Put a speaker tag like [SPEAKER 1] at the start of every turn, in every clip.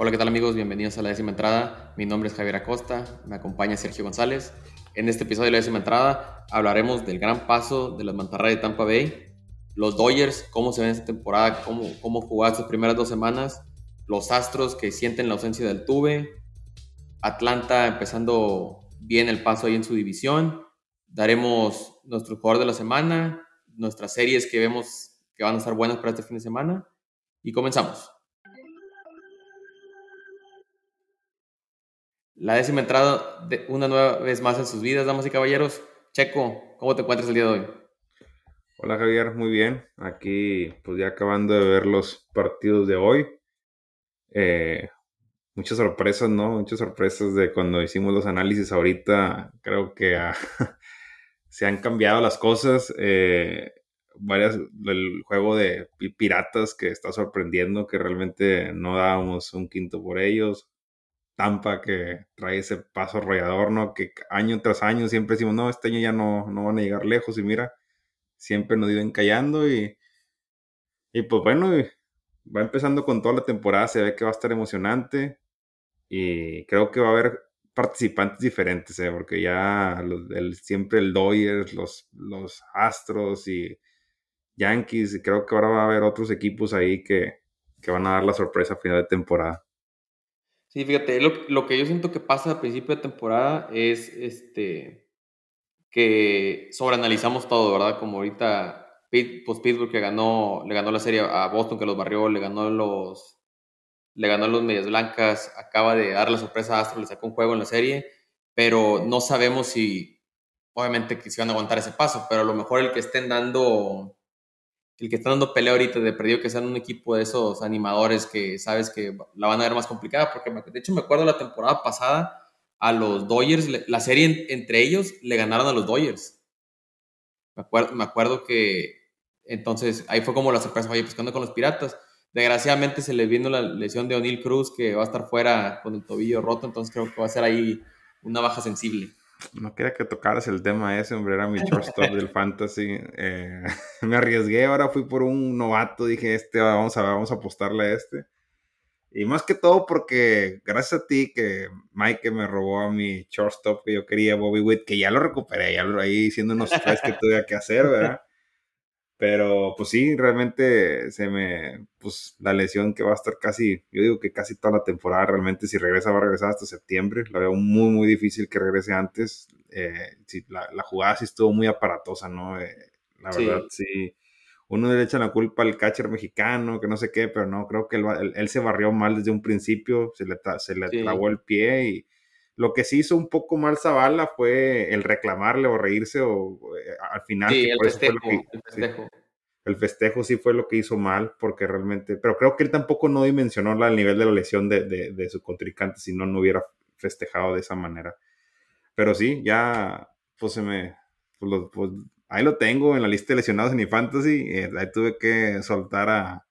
[SPEAKER 1] Hola, ¿qué tal amigos? Bienvenidos a la décima entrada. Mi nombre es Javier Acosta, me acompaña Sergio González. En este episodio de la décima entrada hablaremos del gran paso de las mantarrayas de Tampa Bay, los Dodgers, cómo se ven esta temporada, cómo, cómo jugar sus primeras dos semanas, los Astros que sienten la ausencia del Tuve, Atlanta empezando bien el paso ahí en su división. Daremos nuestro jugador de la semana, nuestras series que vemos que van a estar buenas para este fin de semana y comenzamos. La décima entrada de una nueva vez más en sus vidas, damas y caballeros. Checo, ¿cómo te encuentras el día de hoy?
[SPEAKER 2] Hola Javier, muy bien. Aquí pues ya acabando de ver los partidos de hoy. Eh, muchas sorpresas, ¿no? Muchas sorpresas de cuando hicimos los análisis ahorita. Creo que se han cambiado las cosas. Eh, varias, el juego de piratas que está sorprendiendo, que realmente no dábamos un quinto por ellos. Tampa que trae ese paso arrollador, ¿no? Que año tras año siempre decimos, no, este año ya no, no van a llegar lejos y mira, siempre nos iban callando y, y pues bueno, va empezando con toda la temporada, se ve que va a estar emocionante y creo que va a haber participantes diferentes, ¿eh? porque ya el, siempre el Dodgers, los, los Astros y Yankees, y creo que ahora va a haber otros equipos ahí que, que van a dar la sorpresa a final de temporada.
[SPEAKER 1] Sí, fíjate, lo, lo, que yo siento que pasa a principio de temporada es este que sobreanalizamos todo, ¿verdad? Como ahorita pues Pittsburgh que ganó, le ganó la serie a Boston que los barrió, le ganó los le ganó a los Medias Blancas, acaba de dar la sorpresa a Astro, le sacó un juego en la serie, pero no sabemos si obviamente que si van aguantar ese paso, pero a lo mejor el que estén dando el que está dando pelea ahorita de perdido que sean un equipo de esos animadores que sabes que la van a ver más complicada, porque de hecho me acuerdo la temporada pasada a los Dodgers, la serie entre ellos le ganaron a los Dodgers. Me acuerdo, me acuerdo que entonces ahí fue como la sorpresa, oye, pues con los piratas. Desgraciadamente se le vino la lesión de O'Neill Cruz que va a estar fuera con el tobillo roto, entonces creo que va a ser ahí una baja sensible.
[SPEAKER 2] No quería que tocaras el tema ese, hombre, era mi shortstop del fantasy. Eh, me arriesgué, ahora fui por un novato, dije, este, vamos a, vamos a apostarle a este. Y más que todo porque gracias a ti que Mike me robó a mi shortstop que yo quería, Bobby Witt, que ya lo recuperé, ya lo ahí siendo unos tres que tuve que hacer, ¿verdad? Pero pues sí, realmente se me, pues la lesión que va a estar casi, yo digo que casi toda la temporada, realmente si regresa va a regresar hasta septiembre, la veo muy, muy difícil que regrese antes. Eh, la, la, jugada sí estuvo muy aparatosa, ¿no? Eh, la verdad, sí. Uno le echa la culpa al catcher mexicano, que no sé qué, pero no, creo que él, él, se barrió mal desde un principio, se le, se le trabó el pie y lo que sí hizo un poco mal Zavala fue el reclamarle o reírse o eh, al final.
[SPEAKER 1] Sí, el festejo, el festejo.
[SPEAKER 2] el festejo sí fue lo que hizo mal porque realmente, pero creo que él tampoco no dimensionó el nivel de la lesión de, de, su contrincante, si no, no hubiera festejado de esa manera. Pero sí, ya, pues se me, pues, pues ahí lo tengo en la lista de lesionados en mi fantasy, eh, ahí tuve que soltar a,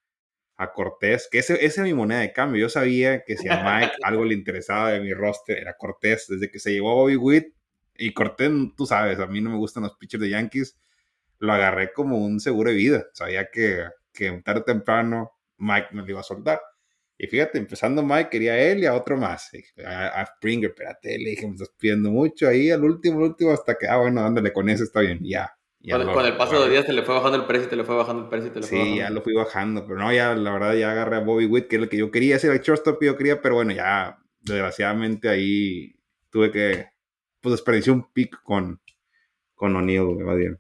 [SPEAKER 2] a Cortés, que ese, esa es mi moneda de cambio. Yo sabía que si a Mike algo le interesaba de mi roster era Cortés, desde que se llevó a Bobby Witt. Y Cortés, tú sabes, a mí no me gustan los pitchers de Yankees. Lo agarré como un seguro de vida. Sabía que, que tarde o temprano Mike me lo iba a soltar. Y fíjate, empezando Mike, quería a él y a otro más. A, a Springer, espérate, le dije, me estás pidiendo mucho ahí al último, al último, hasta que, ah, bueno, ándale con eso, está bien, ya.
[SPEAKER 1] Con, el paso de días te le fue bajando el precio, te le fue bajando el precio, te le fue
[SPEAKER 2] Sí, ya lo fui bajando, pero no, ya la verdad ya agarré a Bobby Witt, que es lo que yo quería, ese era el shortstop que yo quería, pero bueno, ya desgraciadamente ahí tuve que, pues desperdicié un pick con, con O'Neill.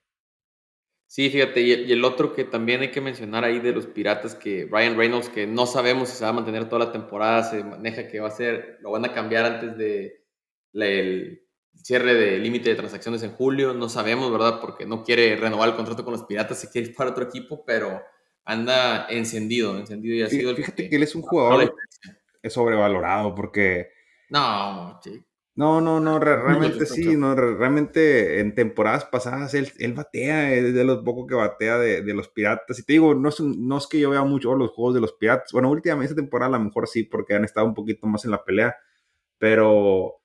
[SPEAKER 1] Sí, fíjate, y, el otro que también hay que mencionar ahí de los piratas, que Ryan Reynolds, que no sabemos si se va a mantener toda la temporada, se maneja que va a ser, lo van a cambiar antes de el, cierre de límite de transacciones en julio, no sabemos, ¿verdad? Porque no quiere renovar el contrato con los Piratas, se quiere ir para otro equipo, pero anda encendido, encendido y ha sido
[SPEAKER 2] Fíjate que él es un jugador es sobrevalorado porque...
[SPEAKER 1] No,
[SPEAKER 2] sí. No, no, no, realmente sí, no, realmente en temporadas pasadas él, él batea, es de los pocos que batea de, de, los piratas. Y te digo, no es, no es que yo vea mucho los juegos de los piratas. Bueno, últimamente esta temporada a lo mejor sí, porque han estado un poquito más en la pelea. Pero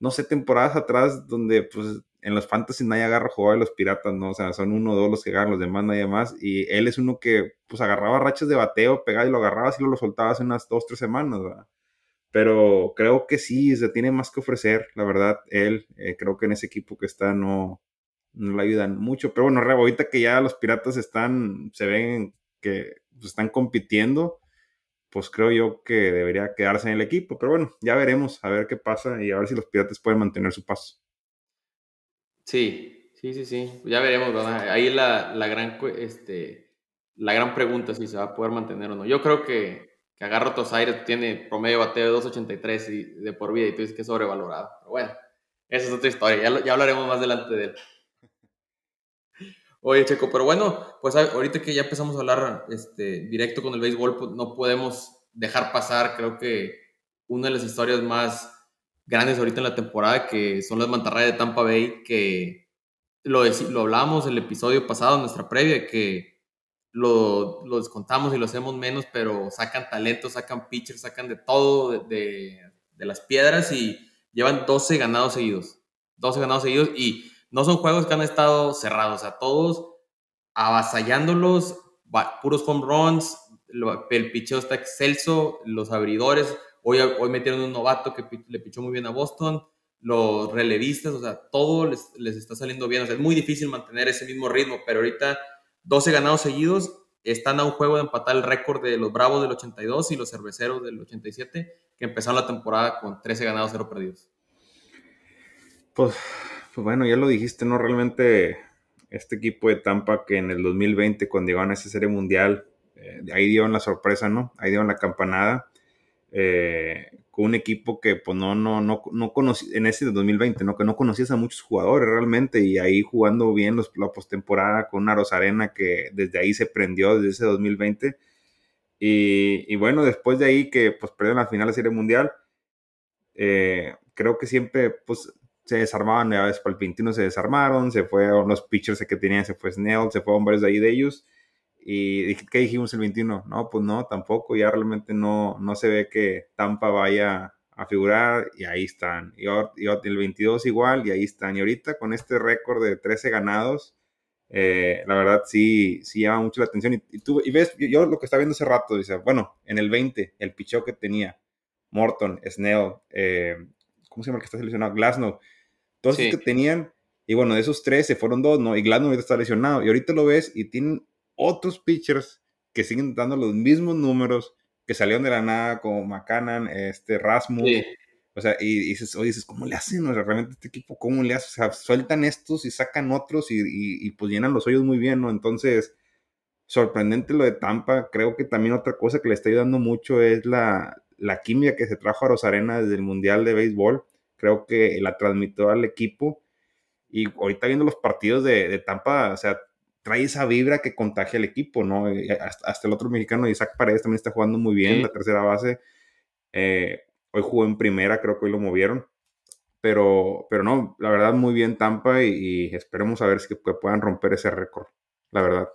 [SPEAKER 2] no sé, temporadas atrás donde pues en los fantasy nadie agarra jugar de los piratas, ¿no? O sea, son uno o dos los que agarran, los demás nadie más. Y él es uno que pues agarraba rachas de bateo, pegaba y lo agarraba y lo, lo soltaba hace unas dos, tres semanas, ¿verdad? pero creo que sí, se tiene más que ofrecer, la verdad, él, eh, creo que en ese equipo que está no, no le ayudan mucho, pero bueno, ahorita que ya los piratas están, se ven que pues, están compitiendo, pues creo yo que debería quedarse en el equipo, pero bueno, ya veremos, a ver qué pasa y a ver si los piratas pueden mantener su paso.
[SPEAKER 1] Sí, sí, sí, sí, ya veremos, ¿verdad? Ahí la, la gran, este, la gran pregunta si se va a poder mantener o no. Yo creo que, que Agarro Tosaires tiene promedio bateo de 2.83 y de por vida y tú dices que es sobrevalorado. Pero bueno, esa es otra historia, ya, ya hablaremos más adelante de él. Oye, Checo, pero bueno, pues ahorita que ya empezamos a hablar este, directo con el béisbol, pues no podemos dejar pasar, creo que una de las historias más grandes ahorita en la temporada, que son las mantarrayas de Tampa Bay, que lo, lo hablamos el episodio pasado, en nuestra previa, que lo, lo, descontamos y lo hacemos menos, pero sacan talento, sacan pitchers, sacan de todo, de, de, las piedras y llevan 12 ganados seguidos. 12 ganados seguidos y no son juegos que han estado cerrados, o sea, todos avasallándolos, puros home runs, el picheo está excelso, los abridores, hoy, hoy metieron un novato que le pichó muy bien a Boston, los relevistas, o sea, todo les, les está saliendo bien, o sea, es muy difícil mantener ese mismo ritmo, pero ahorita 12 ganados seguidos, están a un juego de empatar el récord de los Bravos del 82 y los Cerveceros del 87, que empezaron la temporada con 13 ganados, 0 perdidos.
[SPEAKER 2] Pues, pues bueno, ya lo dijiste, ¿no? Realmente este equipo de Tampa que en el 2020, cuando llegaron a esa serie mundial, eh, ahí dieron la sorpresa, ¿no? Ahí dieron la campanada. Eh, con un equipo que pues no, no, no, no conocí, en ese de 2020, ¿no? Que no conocías a muchos jugadores realmente y ahí jugando bien los, la postemporada con una Rosarena que desde ahí se prendió desde ese 2020. Y, y bueno, después de ahí que pues perdieron la final de Serie Mundial, eh, creo que siempre pues se desarmaban, ya ves, 21 se desarmaron, se fueron los pitchers que tenían, se fue Snell, se fueron varios de ahí de ellos. Y ¿qué dijimos el 21? No, pues no, tampoco, ya realmente no, no se ve que Tampa vaya a figurar y ahí están. Y, el 22 igual y ahí están. Y ahorita con este récord de 13 ganados, eh, la verdad sí, sí llama mucho la atención. Y, tú, y ves, yo, lo que estaba viendo hace rato, dice, bueno, en el 20, el picheo que tenía Morton, Snell, eh, ¿cómo se llama el que está seleccionado? Glasnow. Todos los que tenían, y bueno, de esos tres se fueron dos, ¿no? Y Glasnow ahorita está lesionado. Y ahorita lo ves y tienen otros pitchers que siguen dando los mismos números que salieron de la nada, como McCannan, este, Rasmus. O sea, y, dices, oye, dices, ¿cómo le hacen? O sea, realmente este equipo, ¿cómo le hacen? O sea, sueltan estos y sacan otros y, y, pues llenan los hoyos muy bien, ¿no? Entonces, sorprendente lo de Tampa. Creo que también otra cosa que le está ayudando mucho es la, la química que se trajo a Rosarena desde el Mundial de Béisbol. Creo que la transmitió al equipo. Y ahorita viendo los partidos de, de Tampa, o sea, trae esa vibra que contagia al equipo, ¿no? Hasta, el otro mexicano, Isaac Paredes, también está jugando muy bien, la tercera base. Eh, hoy jugó en primera, creo que hoy lo movieron. Pero, pero no, la verdad, muy bien Tampa y, esperemos a ver si puedan romper ese récord, la verdad.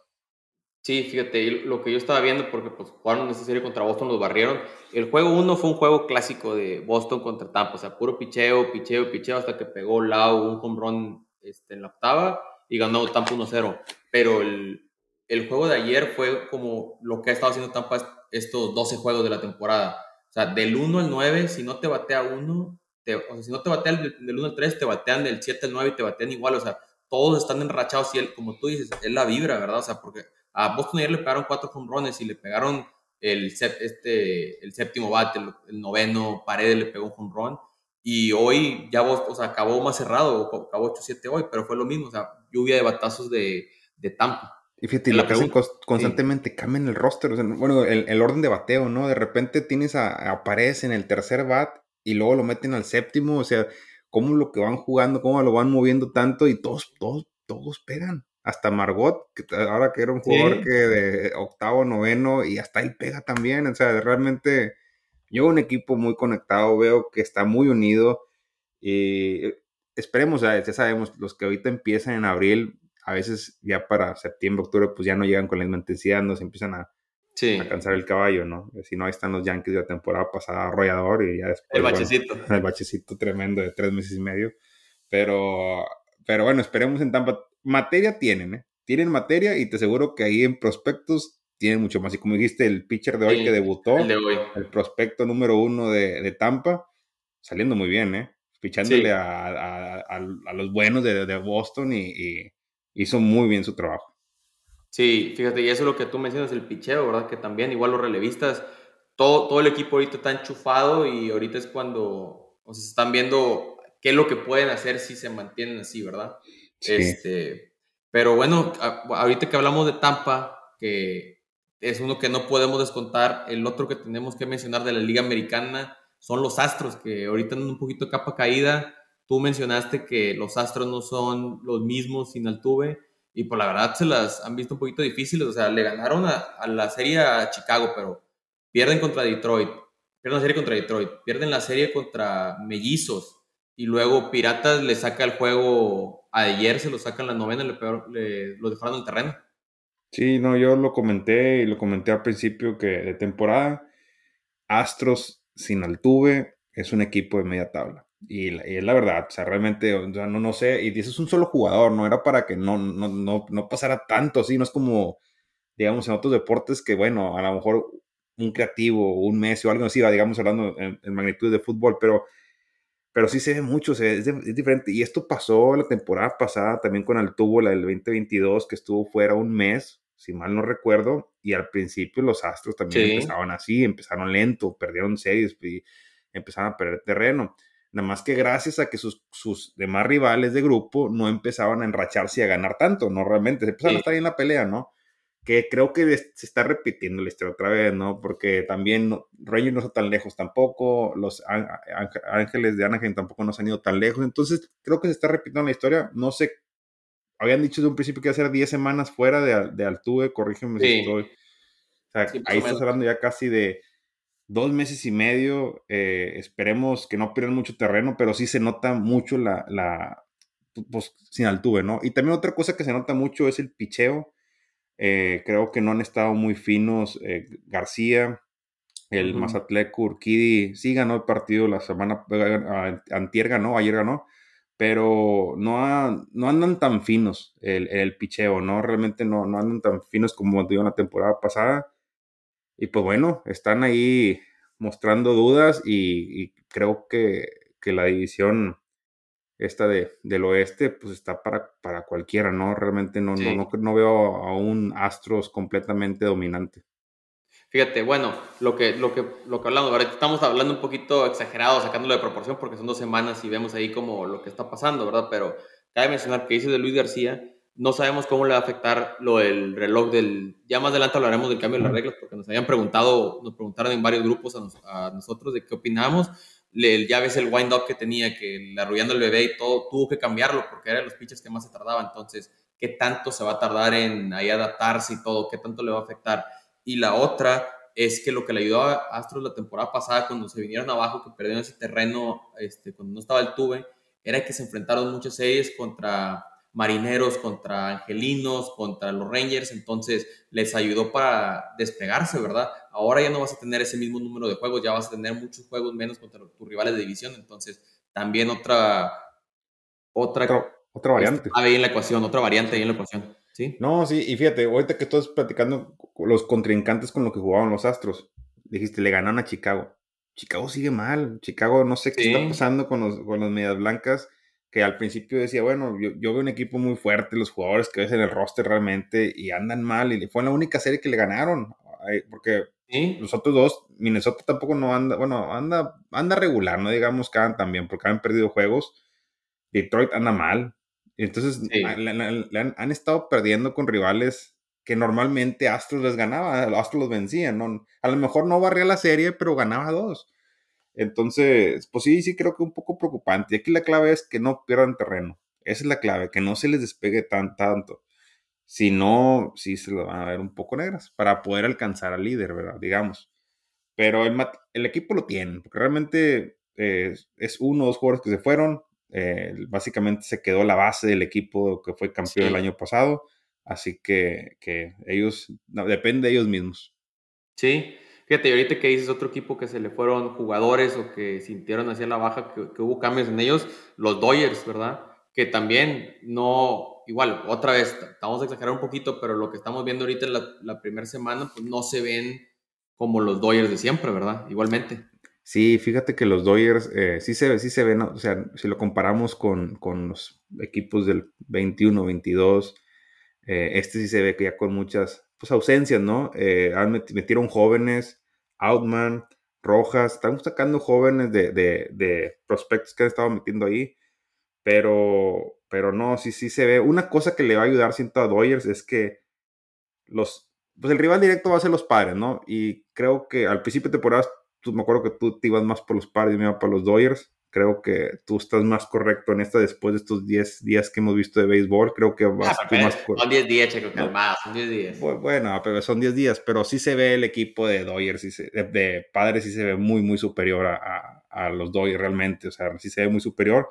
[SPEAKER 1] Sí, fíjate, lo que yo estaba viendo, porque pues jugaron esa serie contra Boston, los barrieron. El juego 1 fue un juego clásico de Boston contra Tampa, o sea, puro picheo, picheo, picheo, hasta que pegó Lau un home run este, en la octava y ganó Tampa 1-0 pero el, el, juego de ayer fue como lo que ha estado haciendo Tampa estos 12 juegos de la temporada. O sea, del 1 al 9, si no te batea 1, te, o sea, si no te batean del, del 1 al 3, te batean del 7 al 9 y te batean igual. O sea, todos están enrachados y él, como tú dices, es la vibra, ¿verdad? O sea, porque a Boston ayer le pegaron cuatro home y le pegaron el, este, el séptimo bate, el, noveno, Paredes le pegó un run. Y hoy ya o sea, acabó más cerrado, acabó 8-7 hoy, pero fue lo mismo, o sea, lluvia de batazos de, de Tampa.
[SPEAKER 2] Y fíjate, lo que constantemente, cambian el roster, bueno, el, orden de bateo, ¿no? De repente tienes a, a en el tercer bat y luego lo meten al séptimo, o sea, cómo lo que van jugando, cómo lo van moviendo tanto y todos, todos, todos pegan. Hasta Margot, que ahora que era un jugador que de octavo, noveno, y hasta él pega también, o sea, realmente yo un equipo muy conectado, veo que está muy unido y esperemos, ya sabemos, los que ahorita empiezan en abril, a veces ya para septiembre, octubre, pues ya no llegan con la misma intensidad, no se empiezan a, cansar el caballo, ¿no? Si no, ahí están los Yankees de la temporada pasada, arrollador, y ya después.
[SPEAKER 1] El bachecito.
[SPEAKER 2] el bachecito tremendo de tres meses y medio. Pero, pero bueno, esperemos en Tampa. Materia tienen, ¿eh? Tienen materia y te aseguro que ahí en prospectos tienen mucho más. Y como dijiste, el pitcher de hoy que debutó,
[SPEAKER 1] el, de hoy.
[SPEAKER 2] el, prospecto número uno de, de, Tampa, saliendo muy bien, ¿eh? Pichándole a, a, a, los buenos de, de Boston y, y, hizo muy bien su trabajo.
[SPEAKER 1] Sí, fíjate, y eso es lo que tú mencionas, el picheo, ¿verdad? Que también, igual los relevistas, todo, todo el equipo ahorita está enchufado y ahorita es cuando o sea, se están viendo qué es lo que pueden hacer si se mantienen así, ¿verdad? Este, pero bueno, ahorita que hablamos de Tampa, que es uno que no podemos descontar, el otro que tenemos que mencionar de la Liga Americana son los Astros, que ahorita en un poquito capa caída. Tú mencionaste que los Astros no son los mismos sin Altuve y por la verdad se las han visto un poquito difíciles. O sea, le ganaron a, a la serie a Chicago, pero pierden contra Detroit, pierden la serie contra Detroit, pierden la serie contra Mellizos y luego Piratas le saca el juego ayer, se lo sacan la novena, le, le lo dejaron en el terreno.
[SPEAKER 2] Sí, no, yo lo comenté y lo comenté al principio que de temporada, Astros sin Altuve es un equipo de media tabla. Y, es la verdad, o sea, realmente, no, no sé, y eso es un solo jugador, no era para que no, no, no, no pasara tanto, sí, no es como, digamos, en otros deportes que, bueno, a lo mejor un creativo, un Messi o algo así, digamos, hablando en, en magnitud de fútbol, pero pero sí se ve mucho, se, es, es, diferente. Y esto pasó la temporada pasada también con Altuvo, la del 2022, que estuvo fuera un mes, si mal no recuerdo, y al principio los Astros también sí. empezaban así, empezaron lento, perdieron series y empezaron a perder terreno. Nada más que gracias a que sus, sus demás rivales de grupo no empezaban a enracharse y a ganar tanto, ¿no? Realmente, se empezaron sí. a estar ahí en la pelea, ¿no? Que creo que se está repitiendo la historia otra vez, ¿no? Porque también no, Rangers no está tan lejos tampoco, los Ángeles de Anaheim tampoco no se han ido tan lejos, entonces creo que se está repitiendo la historia, no sé, habían dicho de un principio que iba a ser 10 semanas fuera de, de Altuve, corrígeme sí. si estoy, o sea, sí, ahí estás hablando ya casi de dos meses y medio, eh, esperemos que no pierdan mucho terreno, pero sí se nota mucho la, la pues, sin Altuve, ¿no? Y también otra cosa que se nota mucho es el picheo, eh, creo que no han estado muy finos. Eh, García, el uh -huh. Mazatleco, Urquidi, sí ganó el partido la semana, antier ganó, ayer ganó, pero no, ha, no andan tan finos el, el, picheo, ¿no? Realmente no, no andan tan finos como dio la temporada pasada. Y pues bueno, están ahí mostrando dudas y, y creo que, que la división esta de, del oeste, pues está para, para cualquiera, ¿no? Realmente no, sí. no, no, no, veo a un Astros completamente dominante.
[SPEAKER 1] Fíjate, bueno, lo que, lo que, lo que hablamos, ahorita estamos hablando un poquito exagerado, sacándolo de proporción, porque son dos semanas y vemos ahí como lo que está pasando, ¿verdad? Pero cabe mencionar que dice de Luis García, no sabemos cómo le va a afectar lo del reloj del... Ya más adelante hablaremos del cambio de las reglas, porque nos habían preguntado, nos preguntaron en varios grupos a, nos, a nosotros de qué opinamos le, ya ves el wind-up que tenía, que arrullando el bebé y todo, tuvo que cambiarlo porque eran los pitches que más se tardaba. Entonces, ¿qué tanto se va a tardar en ahí adaptarse y todo? ¿Qué tanto le va a afectar? Y la otra es que lo que le ayudó a Astros la temporada pasada, cuando se vinieron abajo, que perdieron ese terreno, este, cuando no estaba el tuve, era que se enfrentaron muchas series contra marineros, contra angelinos, contra los Rangers, entonces les ayudó para despegarse, ¿verdad? Ahora ya no vas a tener ese mismo número de juegos, ya vas a tener muchos juegos menos contra tus rivales de división, entonces también otra otra
[SPEAKER 2] otra, otra variante.
[SPEAKER 1] Ahí en la ecuación, otra variante ahí en la ecuación. ¿Sí?
[SPEAKER 2] No, sí, y fíjate, ahorita que estás platicando los contrincantes con lo que jugaban los Astros, dijiste, le ganaron a Chicago. Chicago sigue mal. Chicago, no sé qué sí. está pasando con los, con las medias blancas que al principio decía, bueno, yo, yo, veo un equipo muy fuerte, los jugadores que ves en el roster realmente, y andan mal, y fue la única serie que le ganaron, porque ¿Sí? los otros dos, Minnesota tampoco no anda, bueno, anda, anda regular, no digamos que andan también, porque han perdido juegos, Detroit anda mal, entonces sí. le, le, le han, han, estado perdiendo con rivales que normalmente Astros les ganaba, Astros los vencían, ¿no? a lo mejor no barría la serie, pero ganaba dos. Entonces, pues sí, sí creo que un poco preocupante. Y aquí la clave es que no pierdan terreno. Esa es la clave, que no se les despegue tan tanto. Si no, sí se lo van a ver un poco negras para poder alcanzar al líder, ¿verdad? Digamos. Pero el, el equipo lo tiene, porque realmente eh, es uno o dos jugadores que se fueron. Eh, básicamente se quedó la base del equipo que fue campeón sí. el año pasado. Así que, que ellos, no, depende de ellos mismos.
[SPEAKER 1] Sí, Fíjate, ahorita que dices otro equipo que se le fueron jugadores o que sintieron hacia la baja, que, hubo cambios en ellos, los Dodgers, ¿verdad? que también no, igual, otra vez, vamos a exagerar un poquito, pero lo que estamos viendo ahorita en la, primera semana, pues no se ven como los Dodgers de siempre, ¿verdad? Igualmente.
[SPEAKER 2] Sí, fíjate que los Dodgers eh, sí, se, sí se ven, o sea, si lo comparamos con, con los equipos del 21, 22, eh, este sí se ve que ya con muchas pues, ausencias, ¿no? Eh, metieron jóvenes, Outman, Rojas, están sacando jóvenes de, de, de, prospectos que han estado metiendo ahí, pero, pero no, sí, sí se ve. Una cosa que le va a ayudar, siento, a Dodgers es que los, pues el rival directo va a ser los padres, ¿no? Y creo que al principio de temporada, tú, me acuerdo que tú te ibas más por los padres y me iba para los Dodgers. Creo que tú estás más correcto en esta después de estos 10 días que hemos visto de béisbol. Creo que vas
[SPEAKER 1] ah, más correcto. Son 10 días, Checo, calmado, son 10 días.
[SPEAKER 2] Bueno, pero son 10 días, pero sí se ve el equipo de Dodgers, de, padres, sí se ve muy, muy superior a, a, los Dodgers realmente. O sea, sí se ve muy superior.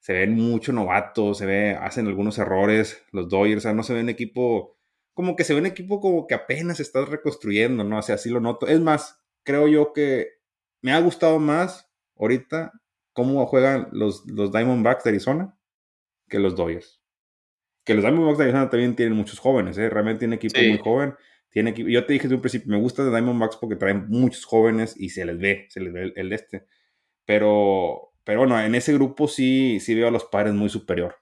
[SPEAKER 2] Se ven mucho novatos, se ve, hacen algunos errores los Dodgers. O sea, no se ve un equipo, como que se ve un equipo como que apenas estás reconstruyendo, ¿no? O sea, así lo noto. Es más, creo yo que me ha gustado más ahorita cómo juegan los, los Diamondbacks de Arizona que los Dodgers. Que los Diamondbacks de Arizona también tienen muchos jóvenes, ¿eh? realmente tiene equipo muy joven. Tiene yo te dije desde un principio, me gusta de Diamondbacks porque traen muchos jóvenes y se les ve, se les ve el, este. Pero, pero bueno, en ese grupo sí, sí veo a los padres muy superior.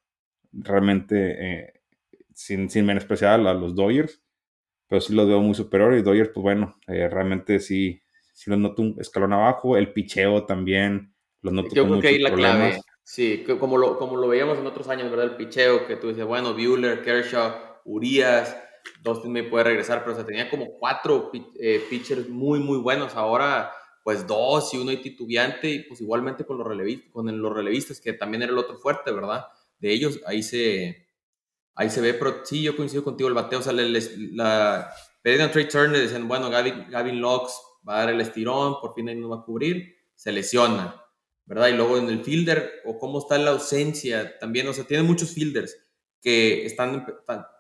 [SPEAKER 2] Realmente, eh, sin, sin menospreciar a los Dodgers, pero sí los veo muy superior. Y Dodgers, pues bueno, eh, realmente sí, sí los noto un escalón abajo. El picheo también
[SPEAKER 1] yo creo que ahí la clave. Sí, como lo, como lo veíamos en otros años, ¿verdad? El picheo, que tú dices, bueno, Bueller, Kershaw, Urias, Dustin me puede regresar, pero se tenía como cuatro eh, pitchers muy, muy buenos. Ahora, pues dos y uno y titubeante, y pues igualmente con los, relevistas, con los relevistas, que también era el otro fuerte, ¿verdad? De ellos, ahí se, ahí se ve, pero sí, yo coincido contigo, el bateo, o sea, la, pedían Trey Turner, decían, bueno, Gavin, Gavin Locks va a dar el estirón, por fin ahí no va a cubrir, se lesiona ¿verdad? Y luego en el fielder, o cómo está la ausencia también, o sea, tiene muchos fielders que están,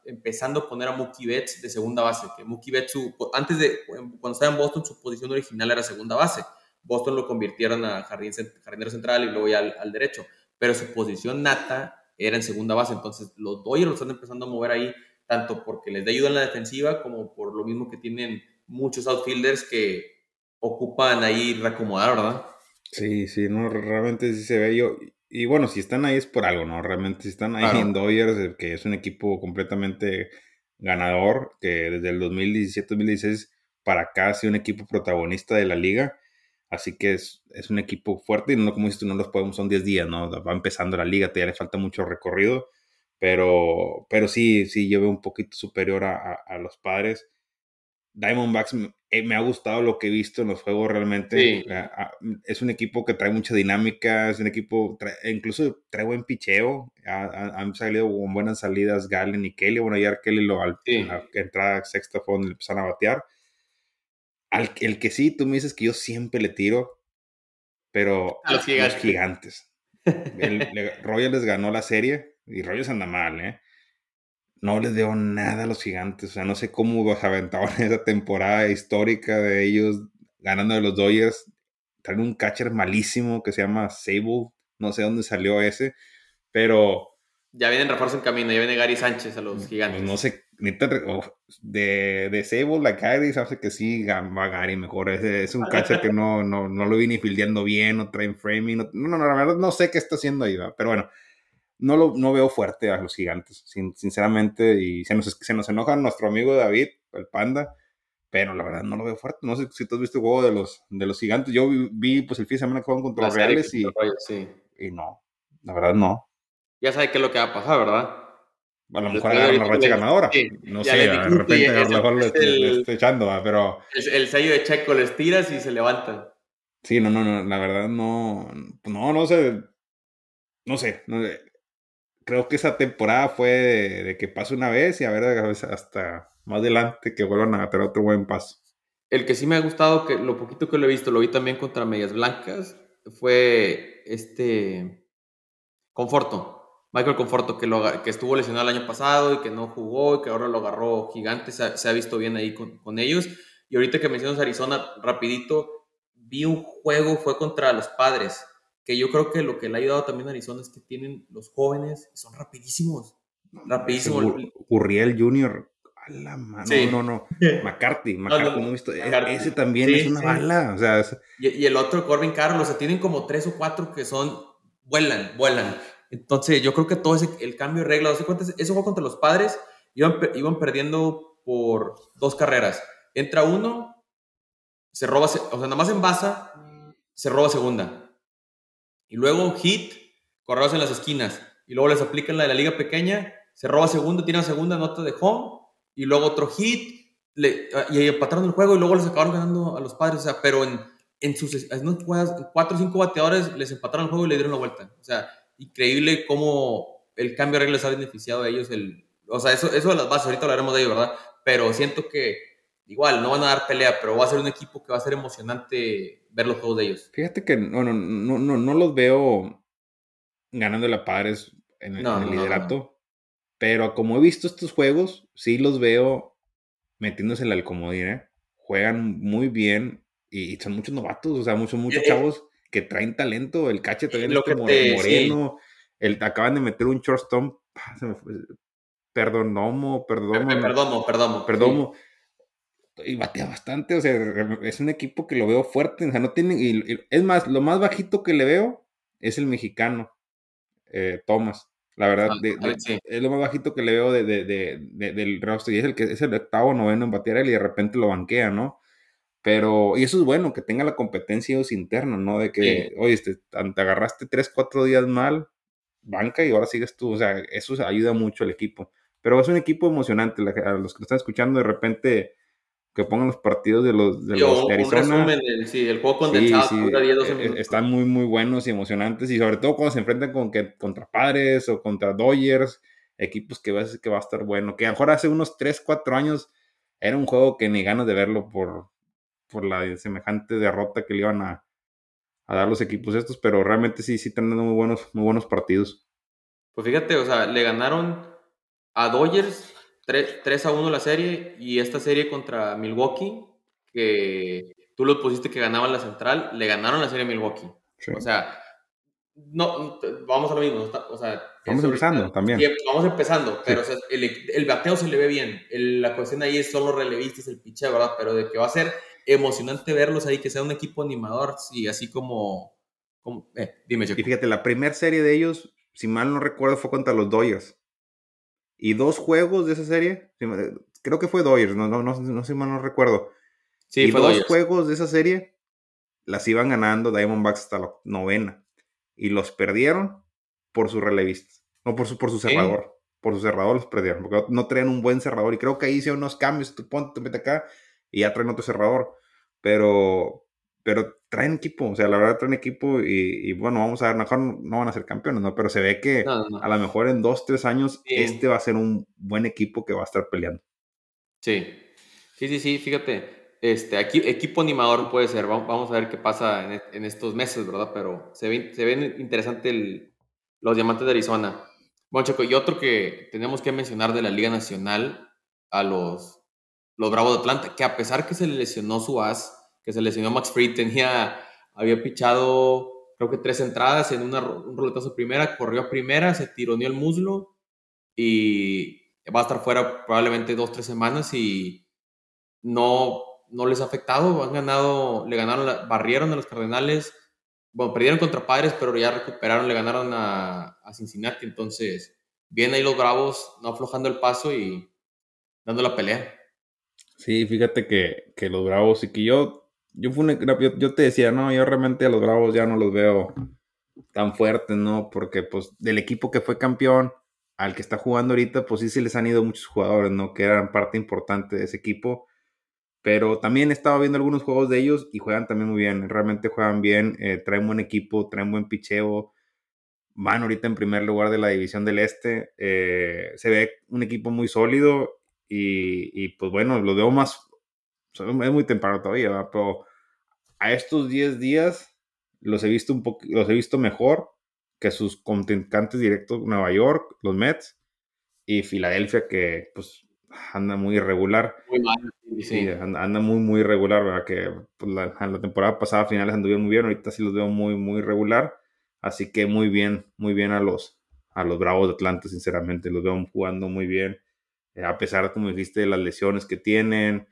[SPEAKER 1] empezando a poner a Mookie Betts de segunda base, que Mookie Betts, antes de, cuando estaba en Boston, su posición original era segunda base. Boston lo convirtieron a jardín, jardinero central y luego ya al, derecho, pero su posición nata era en segunda base, entonces los Dodgers lo están empezando a mover ahí, tanto porque les da ayuda en la defensiva, como por lo mismo que tienen muchos outfielders que ocupan ahí reacomodar, ¿verdad?
[SPEAKER 2] Sí, sí, no, realmente sí se ve yo. Y bueno, si están ahí es por algo, ¿no? Realmente si están ahí en Dodgers, eh, que es un equipo completamente ganador, que desde el 2017-2016 para acá ha sido un equipo protagonista de la liga. Así que es, es un equipo fuerte y no, como dices tú, no los podemos, son 10 días, ¿no? Va empezando la liga, todavía le falta mucho recorrido, pero, pero sí, sí, yo veo un poquito superior a, a los padres. Diamondbacks eh, me ha gustado lo que he visto en los juegos realmente. Ah, es un equipo que trae mucha dinámica, es un equipo, incluso trae buen picheo. han salido con buenas salidas Galen y Kelly. Bueno, ayer Kelly lo al, entrada sexta fue donde empezaron a batear. Al, el que sí, tú me dices que yo siempre le tiro, pero
[SPEAKER 1] a los
[SPEAKER 2] gigantes. Royal les ganó la serie y Royals anda mal, ¿eh? No les dio nada a los gigantes. O sea, no sé cómo aventaban esa temporada histórica de ellos ganando de los Dodgers. Traen un catcher malísimo que se llama Sable. No sé dónde salió ese, pero.
[SPEAKER 1] Ya vienen refuerzo en camino, ya viene Gary Sánchez a los pues, gigantes.
[SPEAKER 2] no sé, de, de Sable la Gary, sabes que sí, va Gary mejor. Es, un catcher que no, no, no lo viene fildeando bien, no traen framing. No, no, no, la verdad no sé qué está haciendo ahí, ¿va? pero bueno no lo no veo fuerte a los gigantes, sinceramente, y se nos, se nos enoja nuestro amigo David, el panda, pero la verdad no lo veo fuerte. No sé si tú has visto el juego de los, de los gigantes. Yo vi, pues el fin de semana que juegan contra los Reales y, y no, la verdad no.
[SPEAKER 1] Ya sabe qué es lo que va a pasar, ¿verdad?
[SPEAKER 2] A lo mejor agarra una racha ganadora. no sé, de repente a lo mejor lo estoy, echando, pero...
[SPEAKER 1] El, sello de Checo les tiras y se levantan.
[SPEAKER 2] Sí, no, no, no, la verdad no, no, no sé, no sé, no sé creo que esa temporada fue de, que pase una vez y a ver hasta más adelante que vuelvan a tener otro buen paso.
[SPEAKER 1] El que sí me ha gustado, que lo poquito que lo he visto, lo vi también contra Medias Blancas, fue este Conforto. Michael Conforto, que, estuvo lesionado el año pasado y que no jugó y que ahora lo agarró gigante, se ha, visto bien ahí con, con, ellos. Y ahorita que mencionas Arizona, rapidito, vi un juego, fue contra los padres que yo creo que lo que le ha ayudado también a Arizona es que tienen los jóvenes y son rapidísimos. Rapidísimos.
[SPEAKER 2] Uriel Jr. A la mano. No, no, no. McCarthy, McCarthy, no, he visto. E, ese también es una bala. O sea,
[SPEAKER 1] y, el otro, Corbin Carlos, o sea, tienen como tres o cuatro que son. Vuelan, vuelan. Entonces, yo creo que todo ese, el cambio de reglas, eso fue contra los padres, iban, iban perdiendo por dos carreras. Entra uno, se roba, o sea, nada más en basa, se roba segunda. Y luego hit, correos en las esquinas. Y luego les aplican la de la liga pequeña, se roba segunda, tiene segunda nota de home. Y luego otro hit, le, y empataron el juego y luego les acabaron ganando a los padres. O sea, pero en, en sus cuatro o cinco bateadores les empataron el juego y le dieron la vuelta. O sea, increíble cómo el cambio de reglas ha beneficiado a ellos. El, o sea, eso, eso las bases, ahorita hablaremos de ello, ¿verdad? Pero siento que igual no van a dar pelea, pero va a ser un equipo que va a ser emocionante ver los juegos de ellos.
[SPEAKER 2] Fíjate que no, no, no, no, no los veo ganando la Padres en el, liderato, pero como he visto estos juegos, sí los veo metiéndose en la comodín, ¿eh? Juegan muy bien y son muchos novatos, o sea, muchos, muchos eh, eh. chavos que traen talento. El cache también es como moreno. El, acaban de meter un shortstop. Perdonomo, perdomo.
[SPEAKER 1] Perdomo, perdomo.
[SPEAKER 2] Perdomo y batea bastante, o sea, es un equipo que lo veo fuerte, o sea, no tiene, y, es más, lo más bajito que le veo es el mexicano, eh, Thomas, la verdad, ah, es lo más bajito que le veo de, del rostro, y es el que es el octavo, noveno en batear y de repente lo banquea, ¿no? Pero, y eso es bueno, que tenga la competencia ellos interna, ¿no? De que, oye, este, te, agarraste tres, cuatro días mal, banca y ahora sigues tú, o sea, eso ayuda mucho al equipo. Pero es un equipo emocionante, a los que lo están escuchando de repente que pongan los partidos de los de, los
[SPEAKER 1] Arizona. sí, el juego condensado sí,
[SPEAKER 2] eh, Están muy, muy buenos y emocionantes. Y sobre todo cuando se enfrentan con que, contra Padres o contra Dodgers, equipos que ves que va a estar bueno. Que a lo mejor hace unos 3, 4 años era un juego que ni ganas de verlo por, por la semejante derrota que le iban a, a dar los equipos estos. Pero realmente sí, sí están dando muy buenos, muy buenos partidos.
[SPEAKER 1] Pues fíjate, o sea, le ganaron a Dodgers 3, a 1 la serie y esta serie contra Milwaukee, que tú lo pusiste que ganaban la central, le ganaron la serie a Milwaukee. O sea, no, vamos a lo mismo. O sea,
[SPEAKER 2] vamos empezando también.
[SPEAKER 1] Vamos empezando, pero el, bateo se le ve bien. la cuestión ahí es solo relevistas, el piche, ¿verdad? Pero de que va a ser emocionante verlos ahí, que sea un equipo animador, sí, así como... como eh, dime,
[SPEAKER 2] Checo. Y fíjate, la primera serie de ellos, si mal no recuerdo, fue contra los Dodgers. Y dos juegos de esa serie, creo que fue Dodgers, no, no, no, no sé mal no recuerdo. Sí, y dos juegos de esa serie las iban ganando Diamondbacks hasta la novena. Y los perdieron por su relevista. No por su, por su cerrador. Por su cerrador los perdieron. Porque no traían un buen cerrador. Y creo que ahí hicieron unos cambios. Tú ponte, mete acá. Y ya traen otro cerrador. Pero pero traen equipo, o sea, la verdad traen equipo y, bueno, vamos a ver, mejor no van a ser campeones, ¿no? Pero se ve que a lo mejor en dos, tres años este va a ser un buen equipo que va a estar peleando.
[SPEAKER 1] Sí, sí, sí, sí, fíjate, este, aquí, equipo animador puede ser, vamos a ver qué pasa en, estos meses, ¿verdad? Pero se ven, se ven interesante los diamantes de Arizona. Bueno, Checo, y otro que tenemos que mencionar de la Liga Nacional a los, los Bravos de Atlanta, que a pesar que se le lesionó su as, que se lesionó Max Fried, tenía, había pichado creo que tres entradas en una, un roletazo primera, corrió a primera, se tironeó el muslo y va a estar fuera probablemente dos, tres semanas y no, no les ha afectado, han ganado, le ganaron, barrieron a los Cardenales, bueno, perdieron contra Padres, pero ya recuperaron, le ganaron a, a Cincinnati, entonces bien ahí los Bravos, no aflojando el paso y dando la pelea.
[SPEAKER 2] Sí, fíjate que, que los Bravos y que yo yo, yo, te decía, no, yo realmente a los Bravos ya no los veo tan fuertes, ¿no? Porque pues del equipo que fue campeón al que está jugando ahorita, pues sí se les han ido muchos jugadores, ¿no? Que eran parte importante de ese equipo. Pero también he estado viendo algunos juegos de ellos y juegan también muy bien. Realmente juegan bien, eh, traen buen equipo, traen buen picheo. Van ahorita en primer lugar de la división del Este. Eh, se ve un equipo muy sólido y, y pues bueno, lo veo más es muy temprano todavía, pero a estos 10 días los he visto un los he visto mejor que sus contrincantes directos Nueva York, los Mets y Filadelfia que pues anda muy irregular. Muy mal, sí. anda, muy muy irregular, ¿verdad? Que pues, la, la, temporada pasada finales anduvieron muy bien, ahorita sí los veo muy muy irregular. Así que muy bien, muy bien a los, a los Bravos de Atlanta, sinceramente. Los veo jugando muy bien. Eh, a pesar, como dijiste, de las lesiones que tienen,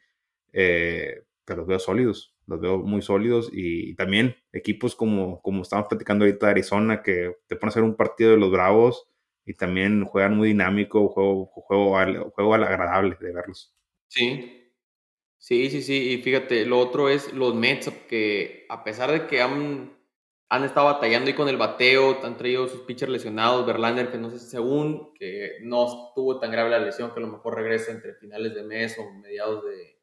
[SPEAKER 2] eh, pero los veo sólidos. Los veo muy sólidos. Y, también equipos como, como estamos platicando ahorita de Arizona, que te ponen a hacer un partido de los Bravos y también juegan muy dinámico, juego, juego, juego agradable de verlos.
[SPEAKER 1] Sí, Sí, sí, sí. Y fíjate, lo otro es los Mets, que a pesar de que han, han estado batallando ahí con el bateo, han traído sus pitchers lesionados, Verlander, que no sé si según, que no estuvo tan grave la lesión, que a lo mejor regresa entre finales de mes o mediados de,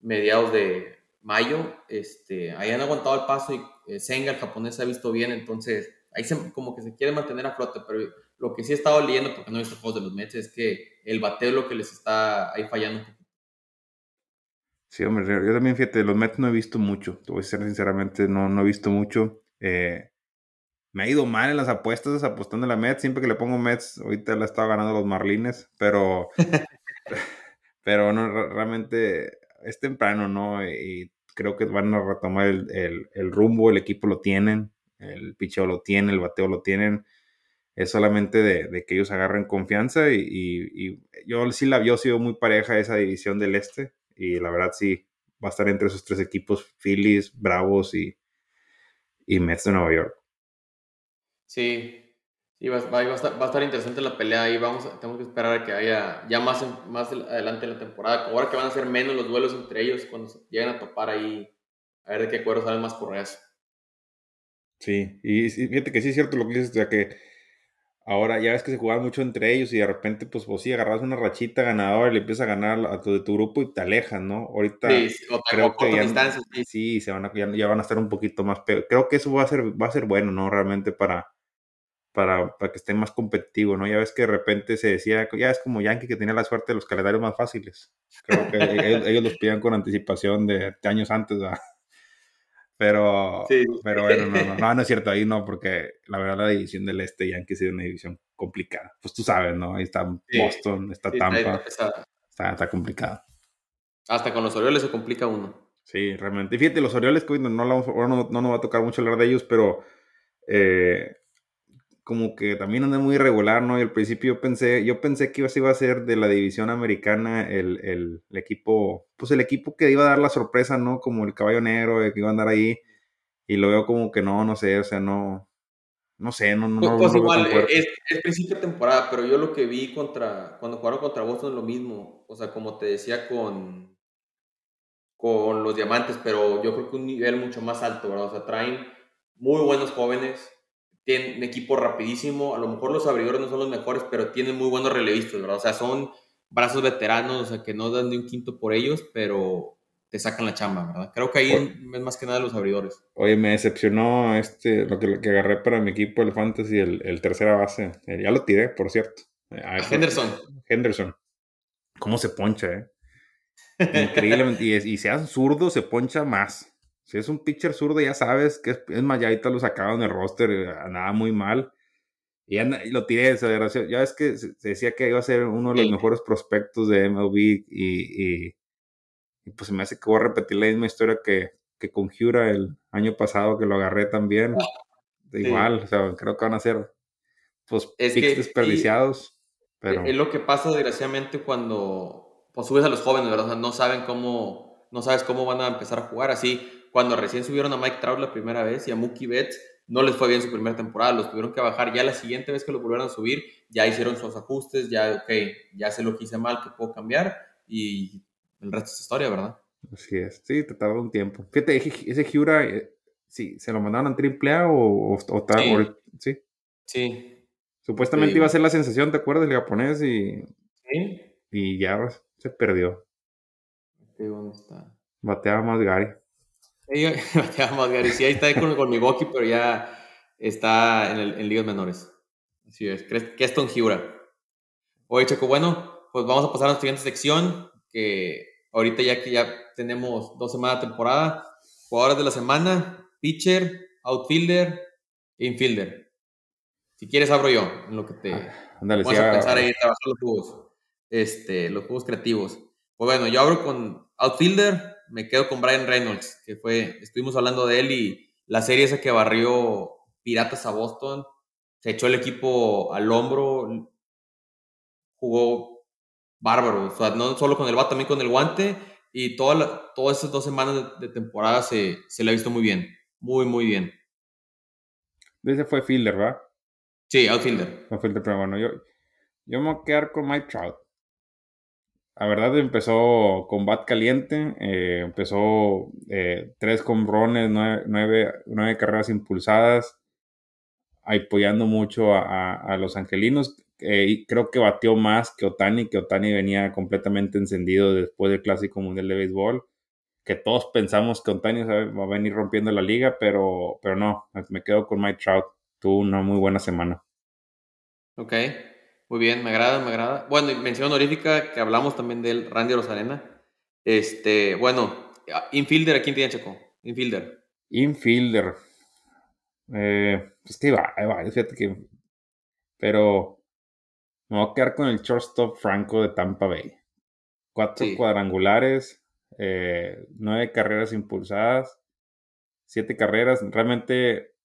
[SPEAKER 1] mediados de mayo. Este, ahí han aguantado el paso y eh, Senga, el japonés, se ha visto bien, entonces ahí como que se quiere mantener a flote, pero lo que sí he estado leyendo, porque no he visto juegos de los Mets, es que el bateo lo que les está ahí fallando
[SPEAKER 2] Sí, hombre, yo también, fíjate, los Mets no he visto mucho, te voy a ser sinceramente, no, no he visto mucho. Eh, me ha ido mal en las apuestas apostando en la Mets, siempre que le pongo Mets, ahorita la estado ganando los Marlines, pero, pero no, realmente es temprano, ¿no? Y creo que van a retomar el, el, rumbo, el equipo lo tienen, el picheo lo tiene, el bateo lo tienen, es solamente de, de que ellos agarren confianza y, y, yo sí la yo sido muy pareja esa división del este, y la verdad sí, va a estar entre esos tres equipos, Phillies, Bravos y, y Mets de Nueva York.
[SPEAKER 1] Sí, sí va, va, a estar, va, a estar, interesante la pelea y vamos, tenemos que esperar a que haya ya más, más adelante en la temporada, ahora que van a ser menos los duelos entre ellos cuando se lleguen a topar ahí, a ver de qué acuerdo salen más correas.
[SPEAKER 2] Sí, y, fíjate que sí es cierto lo que dices, o sea que Ahora ya ves que se jugaban mucho entre ellos y de repente, pues, pues sí, agarras una rachita ganadora y le empiezas a ganar a tu, de tu grupo y te alejan, ¿no? Ahorita creo que ya, sí. se van a, ya, van a estar un poquito más Creo que eso va a ser, va a ser bueno, ¿no? Realmente para, para, para que esté más competitivo, ¿no? Ya ves que de repente se decía, ya es como Yankee que tenía la suerte de los calendarios más fáciles. Creo que ellos, los pidían con anticipación de, de años antes, ¿verdad? Pero, pero bueno, no, no, no, es cierto, ahí no, porque la verdad la división del este ya ha sido una división complicada. Pues tú sabes, ¿no? Ahí está Boston, está Tampa. Está, está, complicado.
[SPEAKER 1] Hasta con los Orioles se complica uno.
[SPEAKER 2] Sí, realmente. Y fíjate, los Orioles, no, no, no, no nos va a tocar mucho hablar de ellos, pero eh, como que también anda muy irregular, ¿no? Y al principio yo pensé, yo pensé que iba a ser de la división americana el, el, el, equipo, pues el equipo que iba a dar la sorpresa, ¿no? Como el caballo negro, que iba a andar ahí. Y lo veo como que no, no sé, o sea, no, no sé, no, no.
[SPEAKER 1] Pues, pues igual, es, es, principio de temporada, pero yo lo que vi contra, cuando jugaron contra Boston es lo mismo. O sea, como te decía con, con los diamantes, pero yo creo que un nivel mucho más alto, ¿verdad? O sea, traen muy buenos jóvenes, tienen un equipo rapidísimo, a lo mejor los abridores no son los mejores, pero tienen muy buenos relevistas, ¿verdad? O sea, son brazos veteranos, o sea, que no dan ni un quinto por ellos, pero te sacan la chamba, ¿verdad? Creo que ahí es más que nada los abridores.
[SPEAKER 2] Oye, me decepcionó este, lo que, que agarré para mi equipo, el Fantasy, el, el tercera base. Eh, ya lo tiré, por cierto.
[SPEAKER 1] Henderson.
[SPEAKER 2] Henderson. ¿Cómo se poncha, eh? Increíblemente. y, y sea zurdo, se poncha más. Si es un pitcher zurdo, ya sabes que es, es más, ya ahorita lo sacaron del roster, eh, andaba muy mal. Y, lo tiré, ya es que se, decía que iba a ser uno de los mejores prospectos de MLB y, y, y, pues se me hace que voy a repetir la misma historia que, que con Jura el año pasado, que lo agarré también. igual, o sea, creo que van a ser pues picks desperdiciados. pero...
[SPEAKER 1] Es lo que pasa desgraciadamente cuando pues, subes a los jóvenes, ¿verdad? O sea, no saben cómo, no sabes cómo van a empezar a jugar así cuando recién subieron a Mike Trout la primera vez y a Mookie Betts, no les fue bien su primera temporada, los tuvieron que bajar. Ya la siguiente vez que lo volvieron a subir, ya hicieron sus ajustes, ya, ok, ya sé lo que hice mal, que puedo cambiar y el resto es historia, ¿verdad?
[SPEAKER 2] Así es, sí, te tardó un tiempo. Fíjate, ese Jura, eh, sí, ¿se lo mandaron a AAA o, o, o, sí. sí.
[SPEAKER 1] Sí.
[SPEAKER 2] Supuestamente iba a ser la sensación, ¿te acuerdas? El japonés y. Sí. Y ya se perdió.
[SPEAKER 1] ¿Dónde está?
[SPEAKER 2] Bateaba más Gary.
[SPEAKER 1] Sí, ahí está con, con Milwaukee, pero ya está en, el, en ligas menores. Así es, Keston Hiura. Oye, Checo, bueno, pues vamos a pasar a la siguiente sección, que ahorita ya que ya tenemos dos semanas de temporada, jugadores de la semana, pitcher, outfielder infielder. Si quieres abro yo, en lo que te... Ah,
[SPEAKER 2] andale,
[SPEAKER 1] vamos a pensar ahí, trabajar los juegos, este, los juegos creativos. Pues bueno, yo abro con outfielder, me quedo con Brian Reynolds, que fue, estuvimos hablando de él y la serie esa que barrió Piratas a Boston, se echó el equipo al hombro, jugó bárbaro, o sea, no solo con el bat, también con el guante, y toda todas esas dos semanas de, temporada se, se, le ha visto muy bien, muy, muy bien.
[SPEAKER 2] Ese fue fielder, ¿verdad?
[SPEAKER 1] Sí, outfielder.
[SPEAKER 2] Outfielder, pero bueno, yo, yo me voy a quedar con Mike Trout. La verdad empezó con bat caliente, eh, empezó eh, tres comprones, nueve, nueve, carreras impulsadas, apoyando mucho a, a, los angelinos. Eh, y creo que batió más que Otani, que Otani venía completamente encendido después del Clásico Mundial de Béisbol, que todos pensamos que Otani va a venir rompiendo la liga, pero, pero no, me quedo con Mike Trout. Tuvo una muy buena semana.
[SPEAKER 1] Ok. Muy bien, me agrada, me agrada. Bueno, y mención honorífica que hablamos también del Randy Rosarena. Este, bueno, infielder, ¿a quién tiene Chaco? Infielder.
[SPEAKER 2] Infielder. Eh, pues que va, va, fíjate que. Pero me voy a quedar con el shortstop Franco de Tampa Bay. Cuatro cuadrangulares, eh, nueve carreras impulsadas, siete carreras. Realmente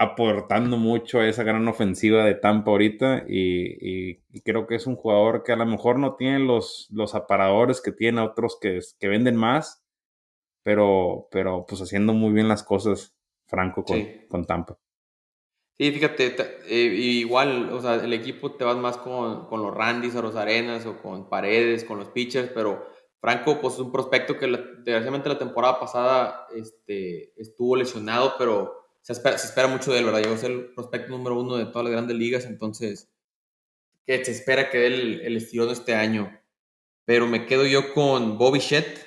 [SPEAKER 2] aportando mucho a esa gran ofensiva de Tampa ahorita y, creo que es un jugador que a lo mejor no tiene los, los aparadores que tiene otros que, que venden más, pero, pero pues haciendo muy bien las cosas Franco con, con Tampa.
[SPEAKER 1] Sí, fíjate, eh, igual, o sea, el equipo te vas más con, con los Randys o los Arenas o con Paredes, con los pitchers, pero Franco pues es un prospecto que desgraciadamente la temporada pasada este, estuvo lesionado, pero se espera, mucho de él, ¿verdad? Llegó a ser el prospecto número uno de todas las grandes ligas, entonces que se espera que dé el, el estirón este año. Pero me quedo yo con Bobby Shett,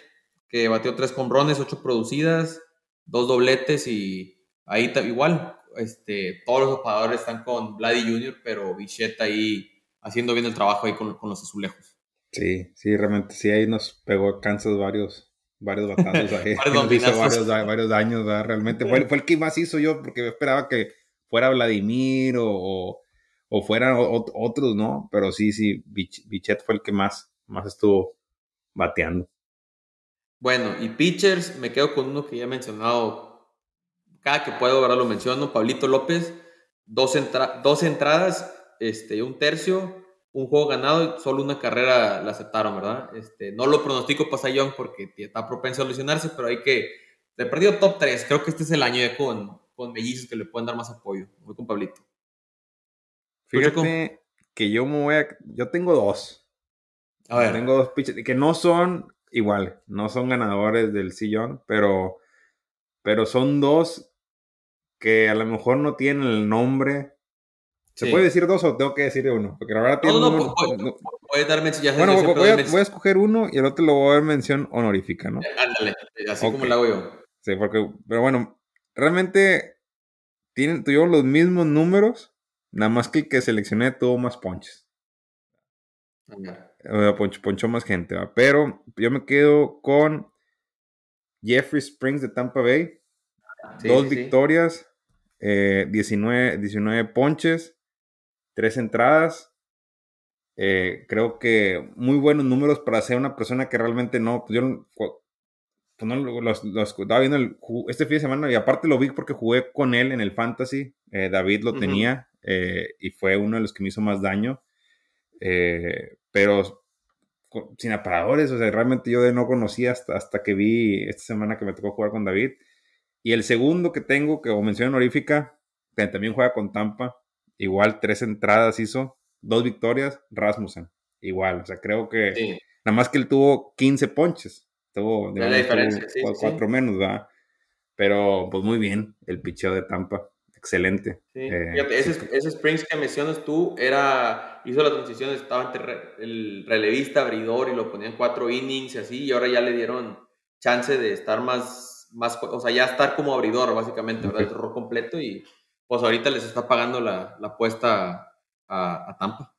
[SPEAKER 1] que batió tres comprones, ocho producidas, dos dobletes y ahí igual, este, todos los operadores están con Vladdy Jr., pero Bichette ahí haciendo bien el trabajo ahí con, con los azulejos.
[SPEAKER 2] Sí, sí, realmente sí, ahí nos pegó Kansas varios, varios batazos ahí. varios, daños, realmente. Fue, fue, el que más hizo yo, porque esperaba que fuera Vladimir o, o, fueran otros, ¿no? Pero sí, sí, Bichet fue el que más, más estuvo bateando.
[SPEAKER 1] Bueno, y pitchers, me quedo con uno que ya he mencionado. Cada que puedo, ahora lo menciono, Pablito López, dos, dos entradas, este, un tercio, un juego ganado y solo una carrera la aceptaron, ¿verdad? Este, no lo pronostico para Young porque está propenso a lesionarse, pero hay que. Le perdió top 3. Creo que este es el año ya con, con mellizos que le pueden dar más apoyo. Voy con Pablito.
[SPEAKER 2] Fíjate que yo me voy a. Yo tengo dos. A ver. Tengo dos pitchers que no son igual, no son ganadores del sillón, pero, pero son dos que a lo mejor no tienen el nombre ¿Se puede decir dos o tengo que decir uno? Porque la verdad tiene no, no, puede, dar mención. Bueno, voy a, voy a, escoger uno y el otro lo voy a dar mención honorífica, ¿no?
[SPEAKER 1] Ándale, así como lo hago yo.
[SPEAKER 2] Sí, porque, pero bueno, realmente tienen, tuvieron los mismos números, nada más que el que seleccioné tuvo más ponches. Poncho, ponchó más gente, ¿va? pero yo me quedo con Jeffrey Springs de Tampa Bay. dos victorias, 19, 19 ponches tres entradas. Eh, creo que muy buenos números para ser una persona que realmente no, pues yo pues no los, estaba viendo este fin de semana y aparte lo vi porque jugué con él en el fantasy. Eh, David lo tenía eh, y fue uno de los que me hizo más daño. pero sin aparadores, o sea, realmente yo no conocía hasta, hasta que vi esta semana que me tocó jugar con David. Y el segundo que tengo, que o mención honorífica, que también juega con Tampa, igual tres entradas hizo, dos victorias, Rasmussen, igual, o sea, creo que nada más que él tuvo 15 ponches, tuvo, cuatro menos, ¿verdad? Pero pues muy bien, el picheo de Tampa, excelente.
[SPEAKER 1] Eh, ese, Springs que mencionas tú era, hizo la transición, estaba entre el relevista, abridor y lo ponían cuatro innings y así, y ahora ya le dieron chance de estar más, más o sea, ya estar como abridor básicamente, ¿verdad? El rol completo y pues ahorita les está pagando la, la apuesta a, Tampa.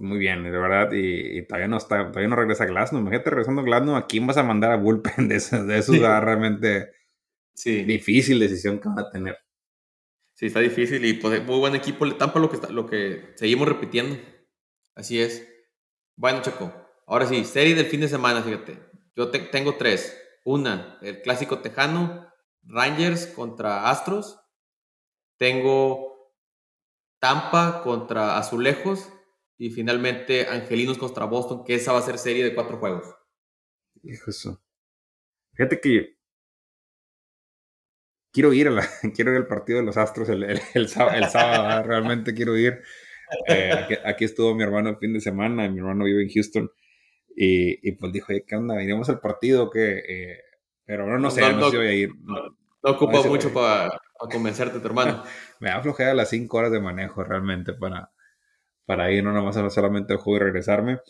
[SPEAKER 2] muy bien, de verdad, y, todavía no está, todavía no regresa Glasnow. Imagínate regresando Glasnow, ¿a quién vas a mandar a bullpen de eso? De eso realmente sí. difícil decisión que van a tener.
[SPEAKER 1] Sí, está difícil y pues muy buen equipo. Tampa lo que, está, lo que seguimos repitiendo. Así es. Bueno, Chaco, ahora sí, serie del fin de semana, fíjate. Yo tengo tres. Una, el clásico tejano, Rangers contra Astros tengo Tampa contra Azulejos y finalmente Angelinos contra Boston, que esa va a ser serie de cuatro juegos.
[SPEAKER 2] Hijo eso. Fíjate que quiero ir, a la, quiero ir al partido de los Astros el, sábado, realmente quiero ir. Eh, aquí, estuvo mi hermano el fin de semana, mi hermano vive en Houston, y, pues dijo, ¿qué onda? ¿Iremos al partido? que eh, pero no, no sé, no, sé si voy a ir.
[SPEAKER 1] No, ocupa mucho para convencerte, tu hermano.
[SPEAKER 2] Me ha aflojado las cinco horas de manejo realmente para, para ir, no nada más solamente al juego y regresarme.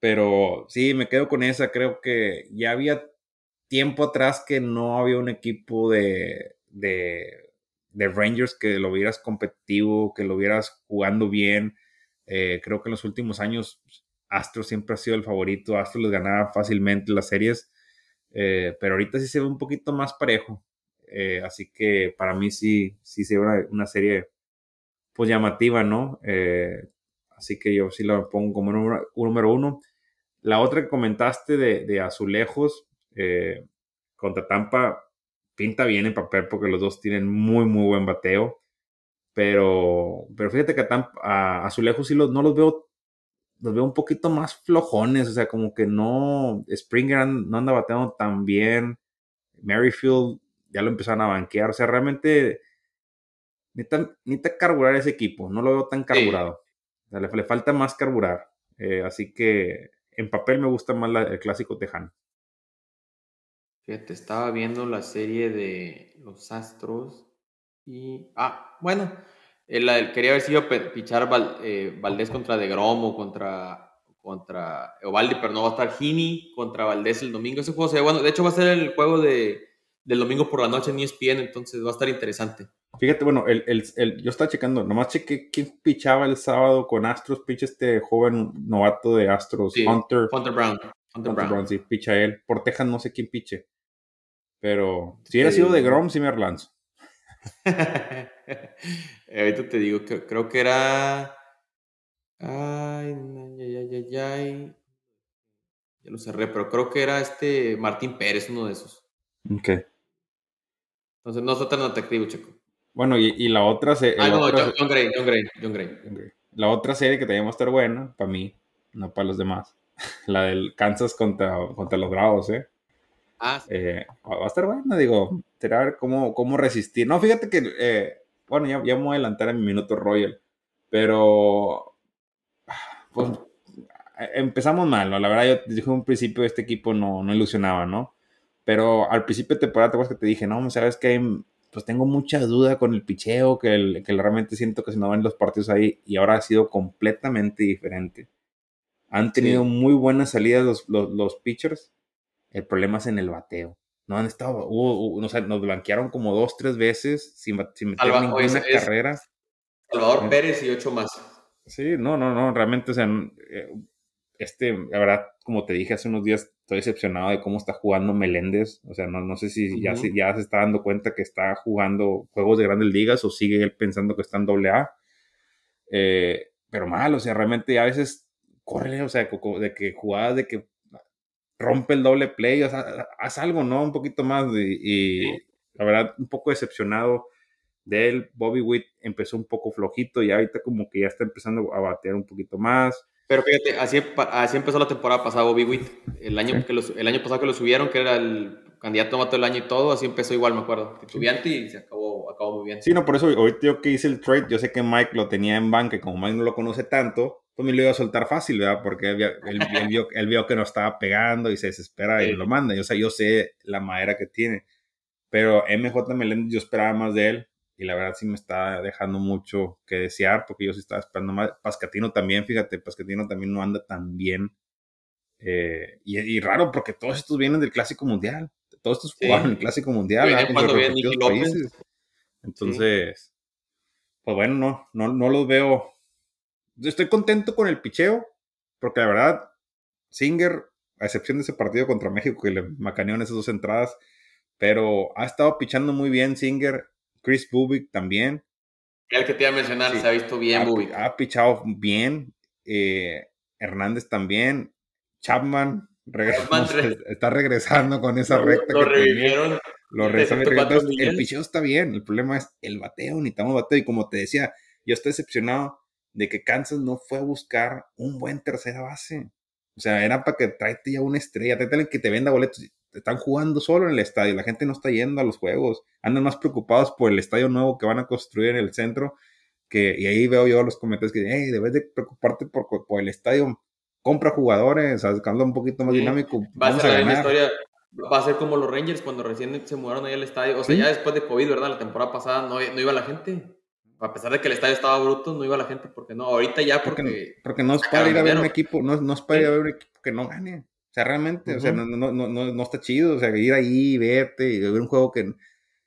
[SPEAKER 2] Pero sí, me quedo con esa. Creo que ya había tiempo atrás que no había un equipo de, de, Rangers que lo vieras competitivo, que lo vieras jugando bien. Eh, creo que en los últimos años Astro siempre ha sido el favorito. Astro les ganaba fácilmente las series. Eh, pero ahorita sí se ve un poquito más parejo. Eh, así que para mí sí, sí se ve una, una serie pues llamativa, ¿no? así que yo sí la pongo como número, número uno. La otra que comentaste de, de Azulejos eh, contra Tampa, pinta bien en papel porque los dos tienen muy, muy buen bateo. Pero, pero fíjate que a, Azulejos sí no los veo, los veo un poquito más flojones. O sea, como que no, Springer no anda bateando tan bien. Merrifield ya lo empezaron a banquear. O sea, realmente necesita, carburar ese equipo. No lo veo tan carburado. le, falta más carburar. Eh, así que en papel me gusta más el clásico tejano.
[SPEAKER 1] Fíjate, estaba viendo la serie de los Astros y... Ah, bueno, el, quería ver si iba a pichar eh, Valdés contra De Gromo, contra contra Ovaldi, pero no va a estar Gini contra Valdés el domingo. Ese juego se bueno, de hecho va a ser el juego de, del domingo por la noche en ESPN, entonces va a estar interesante.
[SPEAKER 2] Fíjate, bueno, el, el, yo estaba checando, nomás chequé quién pichaba el sábado con Astros, picha este joven novato de Astros, Hunter.
[SPEAKER 1] Hunter Brown.
[SPEAKER 2] Hunter, Brown. sí, picha él. Por Texas no sé quién piche. Pero si hubiera sido de Grom, sí me relanzo.
[SPEAKER 1] Ahorita te digo que creo que era. Ay, ay, ay, ay, Ya lo cerré, pero creo que era este Martín Pérez, uno de esos.
[SPEAKER 2] Ok.
[SPEAKER 1] Entonces no está tan atractivo, chico.
[SPEAKER 2] Bueno, y, la otra serie.
[SPEAKER 1] Ah, no, John, Gray, John, Gray, John Gray,
[SPEAKER 2] La otra serie que teníamos que estar buena, para mí, no para los demás. La del Kansas contra, contra los Bravos, ¿eh?
[SPEAKER 1] Ah,
[SPEAKER 2] eh, va a estar bueno, digo, será ver cómo, cómo resistir. No, fíjate que, eh, bueno, ya, ya me voy a adelantar en mi minuto Royal, pero pues empezamos mal, ¿no? La verdad, yo dije en un principio este equipo no, no ilusionaba, ¿no? Pero al principio de temporada, te que te dije, no, sabes que pues tengo mucha duda con el picheo, que, el, que realmente siento que se no van los partidos ahí, y ahora ha sido completamente diferente. Han tenido muy buenas salidas los, los, los pitchers, el problema es en el bateo. No han estado, no sé, nos blanquearon como dos, tres veces sin, sin meter ninguna carrera.
[SPEAKER 1] Salvador Pérez y ocho más.
[SPEAKER 2] Sí, no, no, no, realmente, o sea, eh, este, la verdad, como te dije hace unos días, estoy decepcionado de cómo está jugando Meléndez. O sea, no, no sé si ya, se, ya se está dando cuenta que está jugando juegos de grandes ligas o sigue él pensando que está en doble A. Eh, pero mal, o sea, realmente a veces corre, o sea, de que jugadas de que rompe el doble play, o sea, haz algo, ¿no? Un poquito más. Y, la verdad, un poco decepcionado de él. Bobby Witt empezó un poco flojito y ahorita como que ya está empezando a batear un poquito más.
[SPEAKER 1] Pero fíjate, así, así empezó la temporada pasada Bobby Witt. El año, que el año pasado que lo subieron, que era el candidato a del año y todo, así empezó igual, me acuerdo. Estudiante y se acabó, acabó muy bien.
[SPEAKER 2] Sí, no, por eso ahorita yo que hice el trade, yo sé que Mike lo tenía en banca y como Mike no lo conoce tanto, pues me lo iba a soltar fácil, ¿verdad? Porque él, vio, él, vio, que no estaba pegando y se desespera y lo manda. Y, o sea, yo sé la madera que tiene. Pero MJ Meléndez yo esperaba más de él y la verdad sí me está dejando mucho que desear porque yo sí estaba esperando más. Pascatino también, fíjate, Pascatino también no anda tan bien. Eh, y, raro porque todos estos vienen del Clásico Mundial. Todos estos jugaron en el Clásico Mundial. Entonces, pues bueno, no, no, no los veo estoy contento con el picheo, porque la verdad, Singer, a excepción de ese partido contra México que le macaneó en esas dos entradas, pero ha estado pichando muy bien Singer, Chris Bubik también.
[SPEAKER 1] El que te iba a mencionar, se ha visto bien
[SPEAKER 2] ha,
[SPEAKER 1] Bubik.
[SPEAKER 2] Ha pichado bien, eh, Hernández también, Chapman, está regresando con esa recta.
[SPEAKER 1] Lo, revivieron,
[SPEAKER 2] Los el picheo está bien, el problema es el bateo, necesitamos bateo. Y como te decía, yo estoy decepcionado de que Kansas no fue a buscar un buen tercera base. O sea, era para que tráete ya una estrella, tráete que te venda boletos. Están jugando solo en el estadio, la gente no está yendo a los juegos. Andan más preocupados por el estadio nuevo que van a construir en el centro. Que, y ahí veo yo los comentarios que dicen, hey, debes de preocuparte por, por el estadio. Compra jugadores, sacando un poquito más dinámico.
[SPEAKER 1] Va a ser la historia va a ser como los Rangers cuando recién se mudaron ahí al estadio. O sea, ya después de COVID, ¿verdad? La temporada pasada no, no, iba la gente. A pesar de que el estadio estaba bruto, no iba la gente. porque no? Ahorita ya porque...
[SPEAKER 2] Porque, no es para ir a ver un equipo, no, no es para ir a ver un equipo que no gane. O sea, realmente, o sea, no, no, no, no, está chido. O sea, ir ahí, verte y ver un juego que,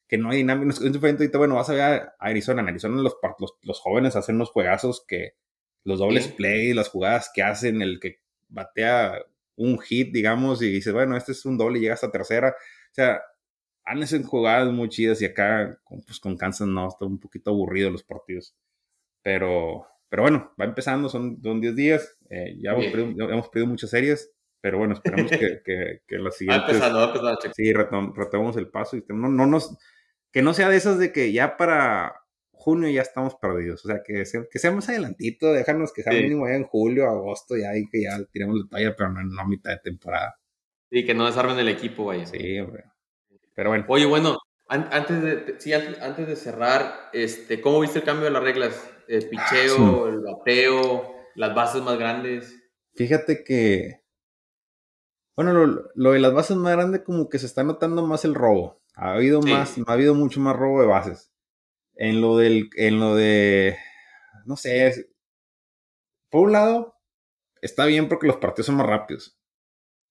[SPEAKER 2] que no hay dinámica. Es diferente bueno, vas a ver a Arizona. En Arizona los, los, los jóvenes hacen unos juegazos que los dobles play, las jugadas que hacen, el que batea un hit, digamos, y dices, bueno, este es un doble y llega hasta tercera. O sea, han hecho jugadas muy chidas y acá, pues con Kansas no, está un poquito aburrido los partidos. Pero, pero bueno, va empezando, son, son 10 días, eh, ya hemos perdido, hemos perdido, muchas series, pero bueno, esperamos que, que, que las siguientes... sí, retomamos el paso y no, no nos... Que no sea de esas de que ya para junio ya estamos perdidos. O sea, que, que sea más adelantito, déjanos que sea mínimo ya en julio, agosto, ya ahí que ya tiremos la talla, pero no a mitad de temporada.
[SPEAKER 1] Sí, que no desarmen el equipo, vaya.
[SPEAKER 2] Sí, hombre. Pero bueno.
[SPEAKER 1] Oye, bueno, antes de, sí, antes, de cerrar, este, ¿cómo viste el cambio de las reglas? El picheo, el bateo, las bases más grandes.
[SPEAKER 2] Fíjate que. Bueno, lo, lo, de las bases más grandes, como que se está notando más el robo. Ha habido más, ha habido mucho más robo de bases en lo del, en lo de, no sé, por un lado, está bien porque los partidos son más rápidos.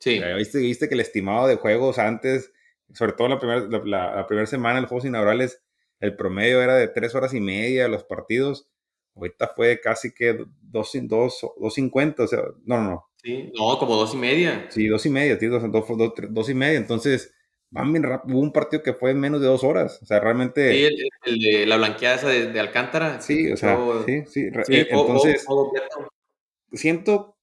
[SPEAKER 2] Sí. ¿viste, viste que el estimado de juegos antes, sobre todo la primera, la, primera semana, los juegos inaugurales, el promedio era de tres horas y media los partidos. Ahorita fue casi que dos, dos, dos cincuenta, o sea, no, no, no.
[SPEAKER 1] Sí, no, como dos y media.
[SPEAKER 2] Sí, dos y media, tío, dos, dos, dos y media. Entonces, van bien rápido. Hubo un partido que fue en menos de dos horas. O sea, realmente.
[SPEAKER 1] Sí, el, de la blanqueada esa de, Alcántara.
[SPEAKER 2] Sí, o sea, sí, sí. Eh, entonces, siento,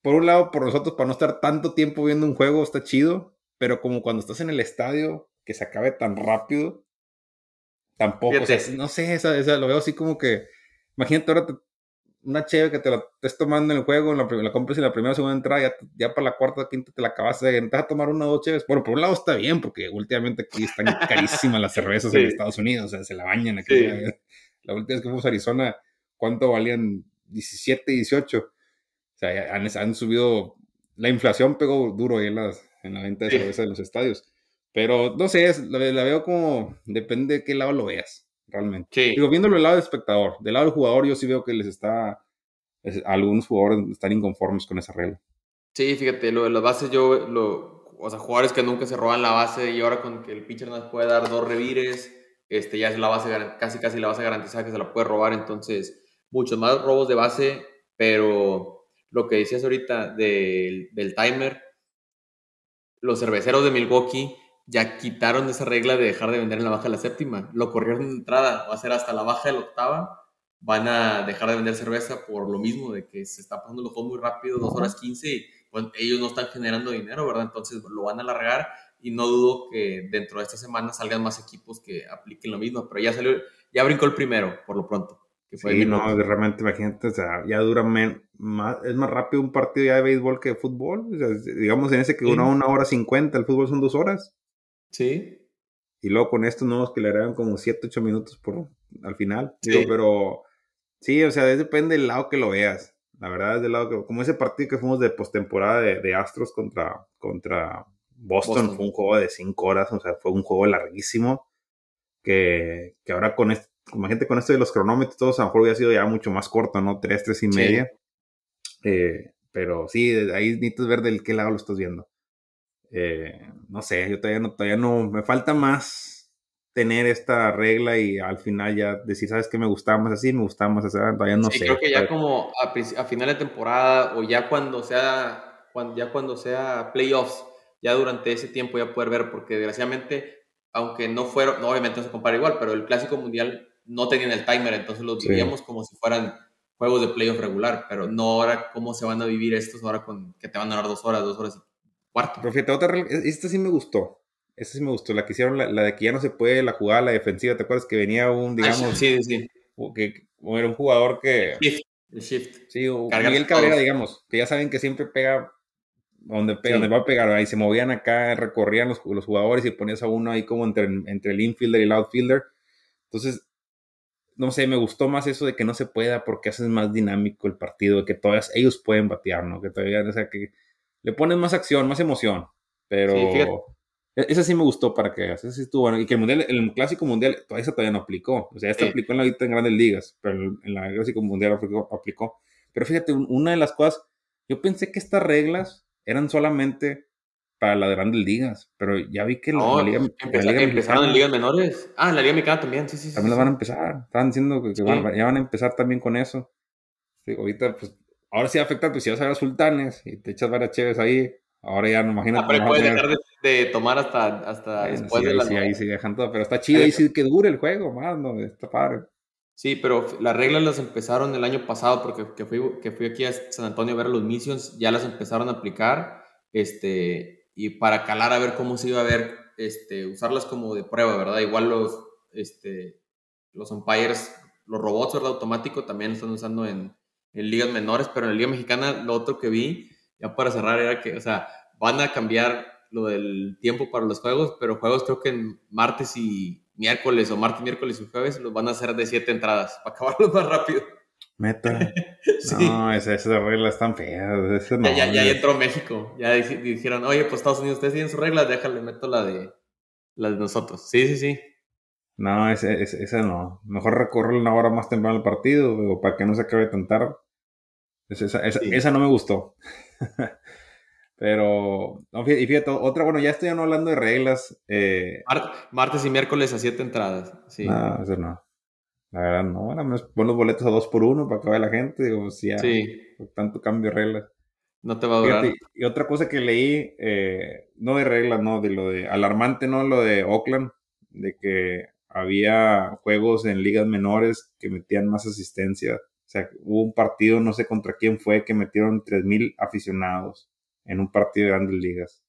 [SPEAKER 2] por un lado, por nosotros, para no estar tanto tiempo viendo un juego, está chido. Pero como cuando estás en el estadio, que se acabe tan rápido, tampoco. O sea, no sé, esa, esa, lo veo así como que. Imagínate ahora te, una chévere que te la estés tomando en el juego, la, la compras en la primera o segunda entrada, ya, ya, para la cuarta quinta te la acabas de entrar a tomar una o dos chéves. Bueno, por un lado está bien, porque últimamente aquí están carísimas las cervezas en Estados Unidos, o sea, se la bañan aquí. La última vez que fuimos a Arizona, ¿cuánto valían? 17, 18. O sea, han, han subido, la inflación pegó duro ahí en, las, en la venta de cerveza en los estadios. Pero no sé, la, la, veo como, depende de qué lado lo veas realmente. Sí. Digo, viéndolo del lado del espectador, del lado del jugador, yo sí veo que les está. algunos jugadores están inconformes con esa regla.
[SPEAKER 1] Sí, fíjate, lo de las bases, yo. Lo, o sea, jugadores que nunca se roban la base y ahora con que el pitcher nos puede dar dos revires, este, ya es la base, casi casi la base garantizada que se la puede robar. Entonces, muchos más robos de base, pero lo que decías ahorita del, del timer, los cerveceros de Milwaukee ya quitaron esa regla de dejar de vender en la baja de la séptima. Lo corrieron de entrada, va a ser hasta la baja de la octava. Van a dejar de vender cerveza por lo mismo, de que se está pasando los juegos muy rápido, dos horas 15, y pues, ellos no están generando dinero, ¿verdad? Entonces lo van a alargar y no dudo que dentro de esta semana salgan más equipos que apliquen lo mismo, pero ya salió, ya brincó el primero, por lo pronto.
[SPEAKER 2] Que sí, no, realmente imagínate, o sea, ya dura más, es más rápido un partido ya de béisbol que de fútbol, digamos en ese que dura una hora cincuenta, el fútbol son dos horas.
[SPEAKER 1] Sí.
[SPEAKER 2] Y luego con estos nuevos que le agregan como 7, 8 minutos por, al final. Sí. pero sí, o sea, depende del lado que lo veas. La verdad es del lado que, como ese partido que fuimos de postemporada de, de, Astros contra, contra Boston, fue un juego de 5 horas, o sea, fue un juego larguísimo. Que, que ahora con esto, gente con esto de los cronómetros, todos a lo mejor hubiera sido ya mucho más corto, ¿no? 3, 3 y media. Eh, pero sí, ahí necesitas ver del qué lado lo estás viendo. Eh, no sé, yo todavía no, todavía no, me falta más tener esta regla y al final ya decir, ¿sabes qué? Me gustaba más así, me gustaba más así, todavía no
[SPEAKER 1] sí,
[SPEAKER 2] sé.
[SPEAKER 1] creo que ya como a, final de temporada o ya cuando sea, cuando, ya cuando sea playoffs, ya durante ese tiempo ya poder ver, porque desgraciadamente, aunque no fueron, no, obviamente no se compara igual, pero el Clásico Mundial no tenían el timer, entonces los vivíamos como si fueran juegos de playoff regular, pero no ahora cómo se van a vivir estos ahora con que te van a dar dos horas, dos horas y cuarto.
[SPEAKER 2] Pero fíjate, otra, esta sí me gustó. esa sí me gustó, la que hicieron, la, de que ya no se puede la jugada, la defensiva, ¿te acuerdas que venía un, ah, digamos,
[SPEAKER 1] sí, sí,
[SPEAKER 2] que era un jugador que...
[SPEAKER 1] Shift, shift.
[SPEAKER 2] Sí, o Miguel Cabrera, digamos, que ya saben que siempre pega donde, pega, donde va a pegar, ahí se movían acá, recorrían los, los, jugadores y ponías a uno ahí como entre, entre el infielder y el outfielder. Entonces, no sé, me gustó más eso de que no se pueda porque haces más dinámico el partido, de que todas ellos pueden batear, ¿no? Que todavía, o sea, que le pones más acción, más emoción. Pero e, esa sí me gustó para que esa sí estuvo bueno. Y que el mundial, el clásico mundial, todavía, todavía no aplicó. O sea, esta aplicó en la en grandes ligas, pero en la clásico mundial aplicó, aplicó. Pero fíjate, una de las cosas, yo pensé que estas reglas eran solamente para las grandes ligas, pero ya vi que
[SPEAKER 1] la, liga, empezaron en ligas menores. Ah, en la liga mexicana también, sí, sí.
[SPEAKER 2] También las van a empezar. Estaban diciendo que, ya van a empezar también con eso. ahorita, pues, ahora sí va a afectar, pues si vas a ver a sultanes y te echas varias chéves ahí, ahora ya no imagino.
[SPEAKER 1] Ah, pero puedes dejar de, tomar hasta, hasta después
[SPEAKER 2] sí,
[SPEAKER 1] de
[SPEAKER 2] la. Sí, ahí sí dejan todo, pero está chido ahí sí que dure el juego, más, no, está padre.
[SPEAKER 1] Sí, pero las reglas las empezaron el año pasado porque que fui, que fui aquí a San Antonio a ver a los Missions, ya las empezaron a aplicar. Este, y para calar a ver cómo se iba a ver, este, usarlas como de prueba, ¿verdad? Igual los, este, los umpires, los robots, ¿verdad? Automático también están usando en, en ligas menores, pero en la liga mexicana lo otro que vi, ya para cerrar, era que, o sea, van a cambiar lo del tiempo para los juegos, pero juegos creo que en martes y miércoles o martes, miércoles y jueves los van a hacer de siete entradas para acabarlos más rápido.
[SPEAKER 2] Meta. No, esas, reglas están feas.
[SPEAKER 1] ya, ya, entró México. Ya dijeron, oye, pues Estados Unidos, ustedes tienen sus reglas, déjale, meto la de, la de nosotros. Sí, sí, sí.
[SPEAKER 2] No, ese, ese, no. Mejor recorrer una hora más temprano el partido, para que no se acabe tan tarde. Esa, esa, esa no me gustó. Pero, y fíjate, otra, bueno, ya estoy hablando de reglas. Eh,
[SPEAKER 1] martes y miércoles a siete entradas. Sí.
[SPEAKER 2] No, eso no. La verdad, no, me pon los boletos a dos por uno para que vaya la gente. Digo, si ya, sí. tanto cambio de reglas.
[SPEAKER 1] No te va a durar.
[SPEAKER 2] y otra cosa que leí, eh, no de reglas, no, de lo de alarmante, no, lo de Oakland, de que había juegos en ligas menores que metían más asistencia. O sea, hubo un partido, no sé contra quién fue, que metieron 3.000 aficionados en un partido de grandes ligas.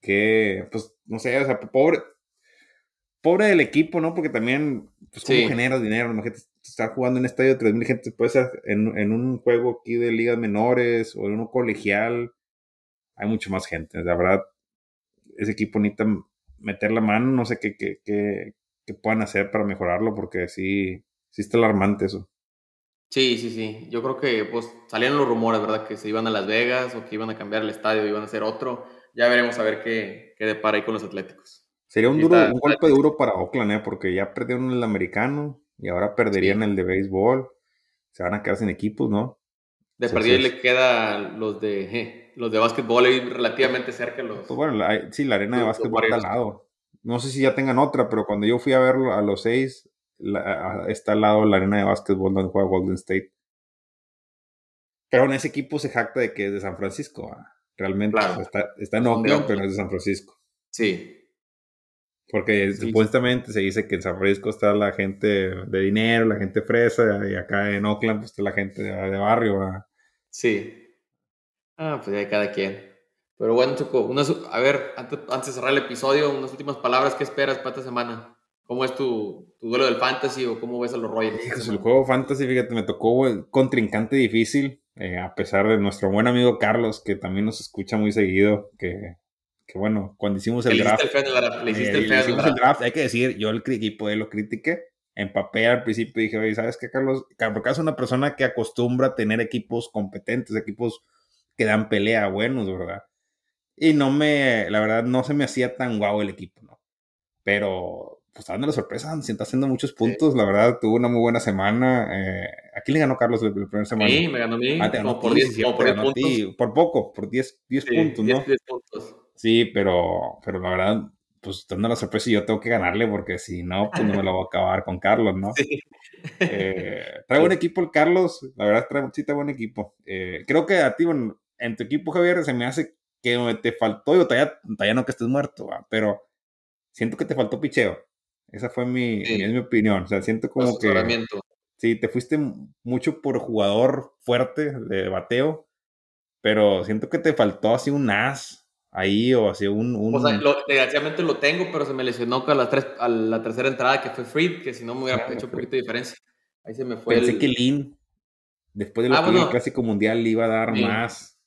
[SPEAKER 2] Que, pues, no sé, o sea, pobre, pobre del equipo, ¿no? Porque también, pues, ¿cómo generas dinero? Imagínate estar jugando en un estadio de 3.000 gente, puede ser en, en, un juego aquí de ligas menores o en uno colegial, hay mucho más gente. La verdad, ese equipo necesita meter la mano, no sé qué, qué, qué, qué puedan hacer para mejorarlo, porque sí, sí está alarmante eso.
[SPEAKER 1] Sí, sí, sí. Yo creo que pues salieron los rumores, ¿verdad? Que se iban a Las Vegas o que iban a cambiar el estadio, iban a hacer otro. Ya veremos a ver qué, qué depara ahí con los Atléticos.
[SPEAKER 2] Sería un, duro, un golpe duro para Oakland, ¿eh? porque ya perdieron el americano y ahora perderían el de béisbol. Se van a quedar sin equipos, ¿no?
[SPEAKER 1] De perdida le queda los de los de básquetbol ahí relativamente cerca. Los,
[SPEAKER 2] pues bueno, sí, la arena de básquetbol está al lado. No sé si ya tengan otra, pero cuando yo fui a verlo a los seis, está al lado la arena de básquetbol donde juega Golden State. Pero en ese equipo se jacta de que es de San Francisco. ¿ah? Realmente está, está en Oakland, pero es de San Francisco.
[SPEAKER 1] Sí,
[SPEAKER 2] porque supuestamente se dice que en San Francisco está la gente de dinero, la gente fresa, y acá en Oakland pues, está la gente de, barrio.
[SPEAKER 1] Sí. Ah, pues ya cada quien. Pero bueno, Choco, a ver, antes, de cerrar el episodio, unas últimas palabras, ¿qué esperas para esta semana? ¿Cómo es tu, tu duelo del fantasy o cómo ves a los Royals?
[SPEAKER 2] el juego fantasy, fíjate, me tocó contrincante difícil, eh, a pesar de nuestro buen amigo Carlos, que también nos escucha muy seguido, que que bueno, cuando hicimos el draft,
[SPEAKER 1] le hiciste el, eh, el
[SPEAKER 2] draft, hay que decir, yo el equipo de lo critiqué, empapé al principio dije, oye, ¿sabes qué, Carlos? Porque es una persona que acostumbra a tener equipos competentes, equipos que dan pelea buenos, ¿verdad? Y no me, la verdad, no se me hacía tan guau el equipo, ¿no? Pero, pues, dando la sorpresa, se está haciendo muchos puntos, la verdad, tuvo una muy buena semana. Eh, ¿A quién le ganó Carlos el, primer semana?
[SPEAKER 1] Sí, me ganó a mí, ah, como por 10
[SPEAKER 2] puntos. por poco, por 10 puntos, ¿no? 10 puntos. Sí, pero, pero la verdad, pues dando la sorpresa y yo tengo que ganarle porque si no, pues no me lo voy a acabar con Carlos, ¿no? Sí. Eh, trae buen equipo el Carlos, la verdad trae, sí buen equipo. Eh, creo que a ti, bueno, en tu equipo, Javier, se me hace que te faltó, yo todavía, todavía no que estés muerto, pero siento que te faltó picheo. Esa fue mi, es mi opinión. O sea, siento como que... Sí, te fuiste mucho por jugador fuerte de bateo, pero siento que te faltó así un as, ahí o así un... un...
[SPEAKER 1] O sea, lo, desgraciadamente lo tengo, pero se me lesionó con la, tres, a la tercera entrada que fue Freed, que si no me hubiera hecho un poquito de diferencia. Ahí se me fue
[SPEAKER 2] Pensé que Lin, después de lo ah, que el Clásico Mundial, le iba a dar más.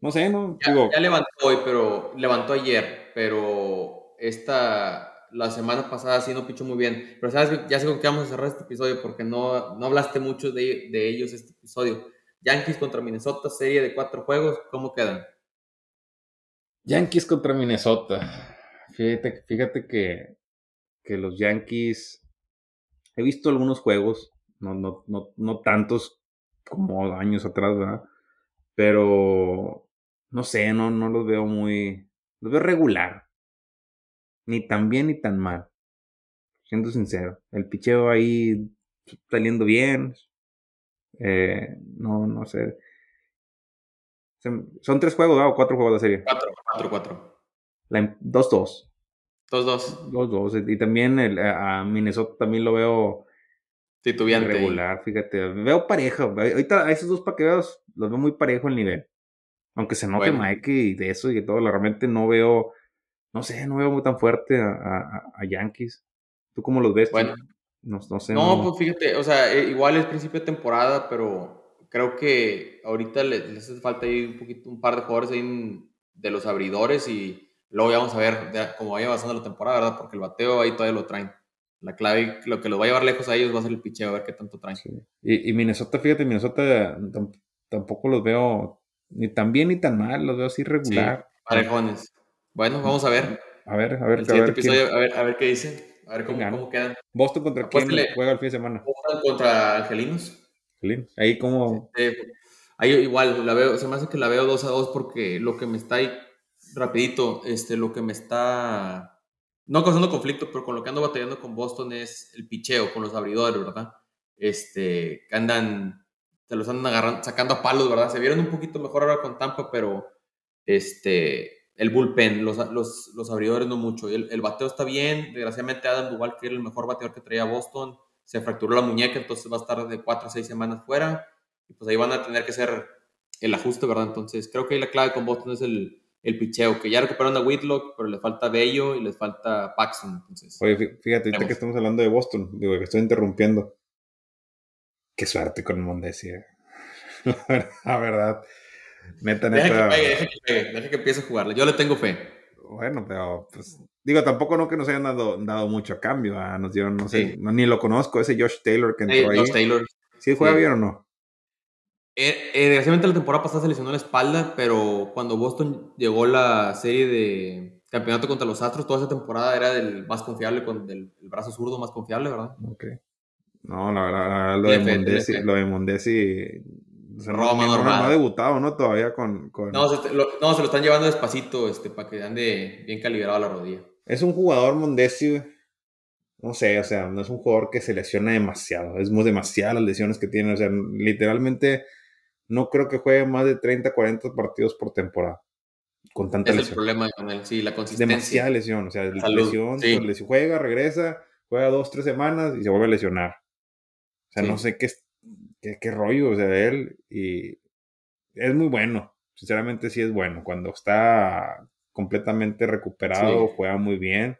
[SPEAKER 2] No sé, ¿no?
[SPEAKER 1] Ya, ya, levantó hoy, pero levantó ayer, pero esta, la semana pasada sí no pichó muy bien. Pero sabes, ya sé con qué vamos a cerrar este episodio porque no, no hablaste mucho de, de ellos este episodio. Yankees contra Minnesota, serie de cuatro juegos, ¿cómo quedan?
[SPEAKER 2] Yankees contra Minnesota. Fíjate, fíjate que, que los Yankees. He visto algunos juegos, no, no, no, no tantos como años atrás, ¿verdad? Pero no sé, no, no los veo muy. Los veo regular. Ni tan bien ni tan mal. Siendo sincero. El picheo ahí saliendo bien. Eh, no, no sé. Son tres juegos, ¿no? O cuatro juegos de serie.
[SPEAKER 1] Cuatro, cuatro, cuatro.
[SPEAKER 2] Dos, dos.
[SPEAKER 1] Dos, dos.
[SPEAKER 2] Dos, dos. Y también el, a Minnesota también lo veo
[SPEAKER 1] titubeante.
[SPEAKER 2] Regular, fíjate. Veo pareja. Ahorita a esos dos paqueados los veo muy parejo el nivel. Aunque se note Mike y de eso y de todo, realmente no veo, no sé, no veo muy tan fuerte a, a, Yankees. ¿Tú cómo los ves?
[SPEAKER 1] Bueno.
[SPEAKER 2] No, no sé.
[SPEAKER 1] No, pues fíjate, o sea, eh, igual es principio de temporada, pero creo que ahorita les, hace falta ahí un poquito, un par de jugadores ahí de los abridores y luego ya vamos a ver cómo vaya avanzando la temporada, ¿verdad? Porque el bateo ahí todavía lo traen. La clave, lo que lo va a llevar lejos a ellos va a ser el picheo, a ver qué tanto traen.
[SPEAKER 2] Y, Minnesota, fíjate, Minnesota tampoco los veo ni tan bien ni tan mal, los veo así regular.
[SPEAKER 1] Sí, parejones. Bueno, vamos a ver.
[SPEAKER 2] A ver, a ver.
[SPEAKER 1] El siguiente episodio, a, ver a ver qué dicen. A ver cómo, cómo quedan.
[SPEAKER 2] ¿Boston contra quién juega el fin de semana?
[SPEAKER 1] Boston contra Angelinos.
[SPEAKER 2] Ahí como...
[SPEAKER 1] ahí igual, la veo, se me hace que la veo 2 a 2 porque lo que me está ahí, rapidito, este, lo que me está, no causando conflicto, pero con lo que ando batallando con Boston es el picheo, con los abridores, ¿verdad? Este, que andan, se los andan agarrando, sacando a palos, ¿verdad? Se vieron un poquito mejor ahora con Tampa, pero este, el bullpen, los, los, los abridores no mucho. El, el, bateo está bien, desgraciadamente Adam Duval, que era el mejor bateador que traía Boston, se fracturó la muñeca, entonces va a estar de 4 a 6 semanas fuera. Y pues ahí van a tener que hacer el ajuste, ¿verdad? Entonces creo que ahí la clave con Boston es el, el picheo, que ya recuperaron a Whitlock, pero le falta Bello y les falta Paxton. Entonces,
[SPEAKER 2] Oye, fíjate, ahorita que estamos hablando de Boston, digo que estoy interrumpiendo. Qué suerte con Mondesi, eh. la verdad. Neta, neta.
[SPEAKER 1] Deja que pegue, deja que pegue, deja que empiece a jugarle. Yo le tengo fe.
[SPEAKER 2] Bueno, pero pues Digo, tampoco no que nos hayan dado, dado mucho cambio. ¿ah? Nos dieron, no sé, ni lo conozco, ese Josh Taylor que entró ahí. Josh Taylor. ¿Sí juega bien o no?
[SPEAKER 1] Eh, eh, desgraciadamente la temporada pasada se lesionó la espalda, pero cuando Boston llegó la serie de campeonato contra los Astros, toda esa temporada era del más confiable, con el, brazo zurdo más confiable, ¿verdad?
[SPEAKER 2] Ok. No, la verdad, lo, de Mondesi, lo de Mondesi
[SPEAKER 1] no,
[SPEAKER 2] no, ha debutado, ¿no? Todavía con...
[SPEAKER 1] No, se, lo, no, se lo están llevando despacito, este, para que ande bien calibrado la rodilla.
[SPEAKER 2] Es un jugador Mondesi, no sé, o sea, no es un jugador que se lesiona demasiado. Es muy demasiadas las lesiones que tiene. O sea, literalmente no creo que juegue más de 30, 40 partidos por temporada. Con tanta
[SPEAKER 1] es
[SPEAKER 2] lesión.
[SPEAKER 1] el problema con él, sí, la consistencia.
[SPEAKER 2] Demasiada lesión. O sea, lesión, juega, regresa, juega dos, tres semanas y se vuelve a lesionar. O sea, no sé qué, qué, qué rollo, o sea, de él. Y es muy bueno. Sinceramente sí es bueno. Cuando está completamente recuperado, juega muy bien.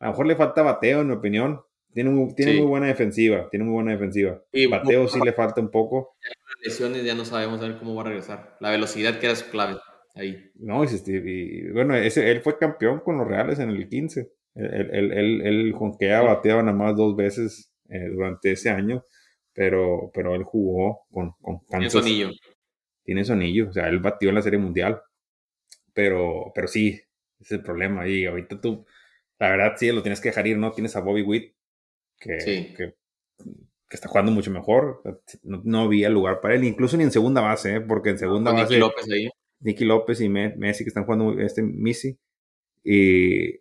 [SPEAKER 2] A lo mejor le falta bateo, en mi opinión. Tiene, tiene muy buena defensiva, tiene muy buena defensiva. Y bateo sí le falta un poco.
[SPEAKER 1] Lesiones ya no sabemos a ver cómo va a regresar. La velocidad que era su clave ahí.
[SPEAKER 2] No, y, bueno, ese, él fue campeón con los Reales en el 15. Él, él, él, él jonquea, bateaba nada más dos veces eh, durante ese año, pero, pero él jugó con, con
[SPEAKER 1] Tiene sonillo.
[SPEAKER 2] Tiene sonillo, o sea, él batió en la Serie Mundial. Pero, pero sí, ese es el problema. Y ahorita tú, la verdad, sí, lo tienes que dejar ir, ¿no? Tienes a Bobby Witt, que, que, está jugando mucho mejor. No, había lugar para él, incluso ni en segunda base, ¿eh? porque en segunda base.
[SPEAKER 1] Nicky López ahí.
[SPEAKER 2] Nicky López y Messi que están jugando este Missy. Y,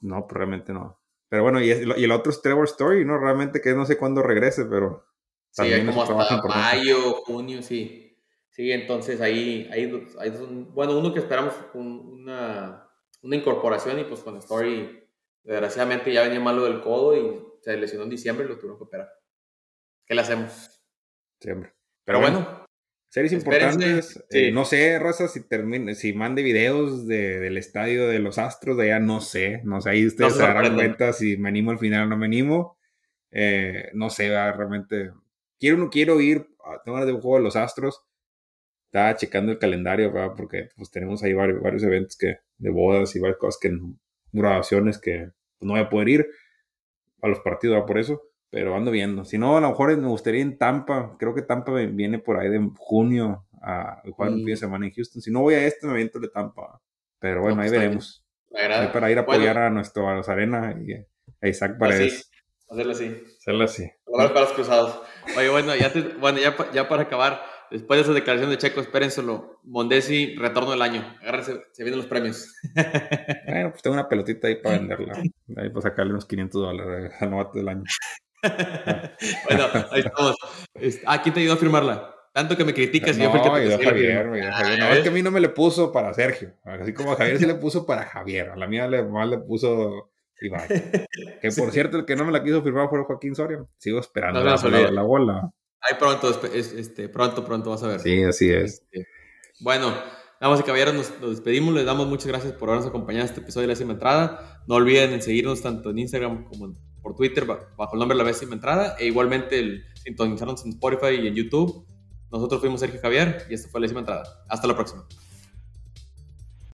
[SPEAKER 2] no, pues realmente no. Pero bueno, y, y, el otro es Trevor Story, ¿no? Realmente que no sé cuándo regrese, pero.
[SPEAKER 1] Sí, como hasta mayo, junio, sí. Sí, entonces ahí, ahí, ahí bueno, uno que esperamos una, una incorporación y pues con Story, desgraciadamente ya venía malo del codo y se lesionó en diciembre y lo tuvieron que operar. ¿Qué le hacemos?
[SPEAKER 2] Siempre.
[SPEAKER 1] Pero bueno.
[SPEAKER 2] Series importantes. Eh, no sé, Rosa, si termine, si mande videos del estadio de los Astros de allá, no sé. No sé, ahí ustedes se darán cuenta si me animo al final o no me animo. Eh, no sé, realmente. Quiero, quiero ir. Tengo ganas de un juego de los Astros. Estaba checando el calendario, porque pues tenemos ahí varios, varios eventos que, de bodas y varias cosas que grabaciones que pues, no voy a poder ir a los partidos, por eso pero ando viendo. Si no, a lo mejor me gustaría en Tampa. Creo que Tampa viene por ahí de junio a jugar un fin de semana en Houston. Si no voy a este, me viento de Tampa. Pero bueno, ahí pues, veremos. para ir a apoyar a nuestro a los Arena y a Isaac Paredes.
[SPEAKER 1] Hacerlo así.
[SPEAKER 2] Hacerlo así.
[SPEAKER 1] Para los cruzados. Oye, bueno, ya, bueno ya, ya para acabar, después de esa declaración de Checo, espérenselo. Mondesi, retorno del año. Agárrense, se vienen los premios.
[SPEAKER 2] bueno, pues tengo una pelotita ahí para venderla. Ahí para sacarle unos 500 dólares al novato del año.
[SPEAKER 1] bueno, ahí estamos. ¿A quién te ayudó a firmarla? Tanto que me criticas
[SPEAKER 2] y yo fui el que te Javier, Javier. No, es que a mí no me le puso para Sergio. Así como a Javier sí le puso para Javier. A la mía le, más le puso Que por cierto, el que no me la quiso firmar fue Joaquín Soria. Sigo esperando la, la, bola.
[SPEAKER 1] Ahí pronto, este, pronto, pronto vas a ver.
[SPEAKER 2] Sí, así es.
[SPEAKER 1] Este, bueno, Damas y caballeros, nos, nos, despedimos. Les damos muchas gracias por habernos acompañado en este episodio de la décima entrada. No olviden en seguirnos tanto en Instagram como por Twitter bajo el nombre La décima entrada. E igualmente el, sintonizarnos en Spotify y en YouTube. Nosotros fuimos Sergio Javier y esta fue la décima entrada. Hasta la próxima.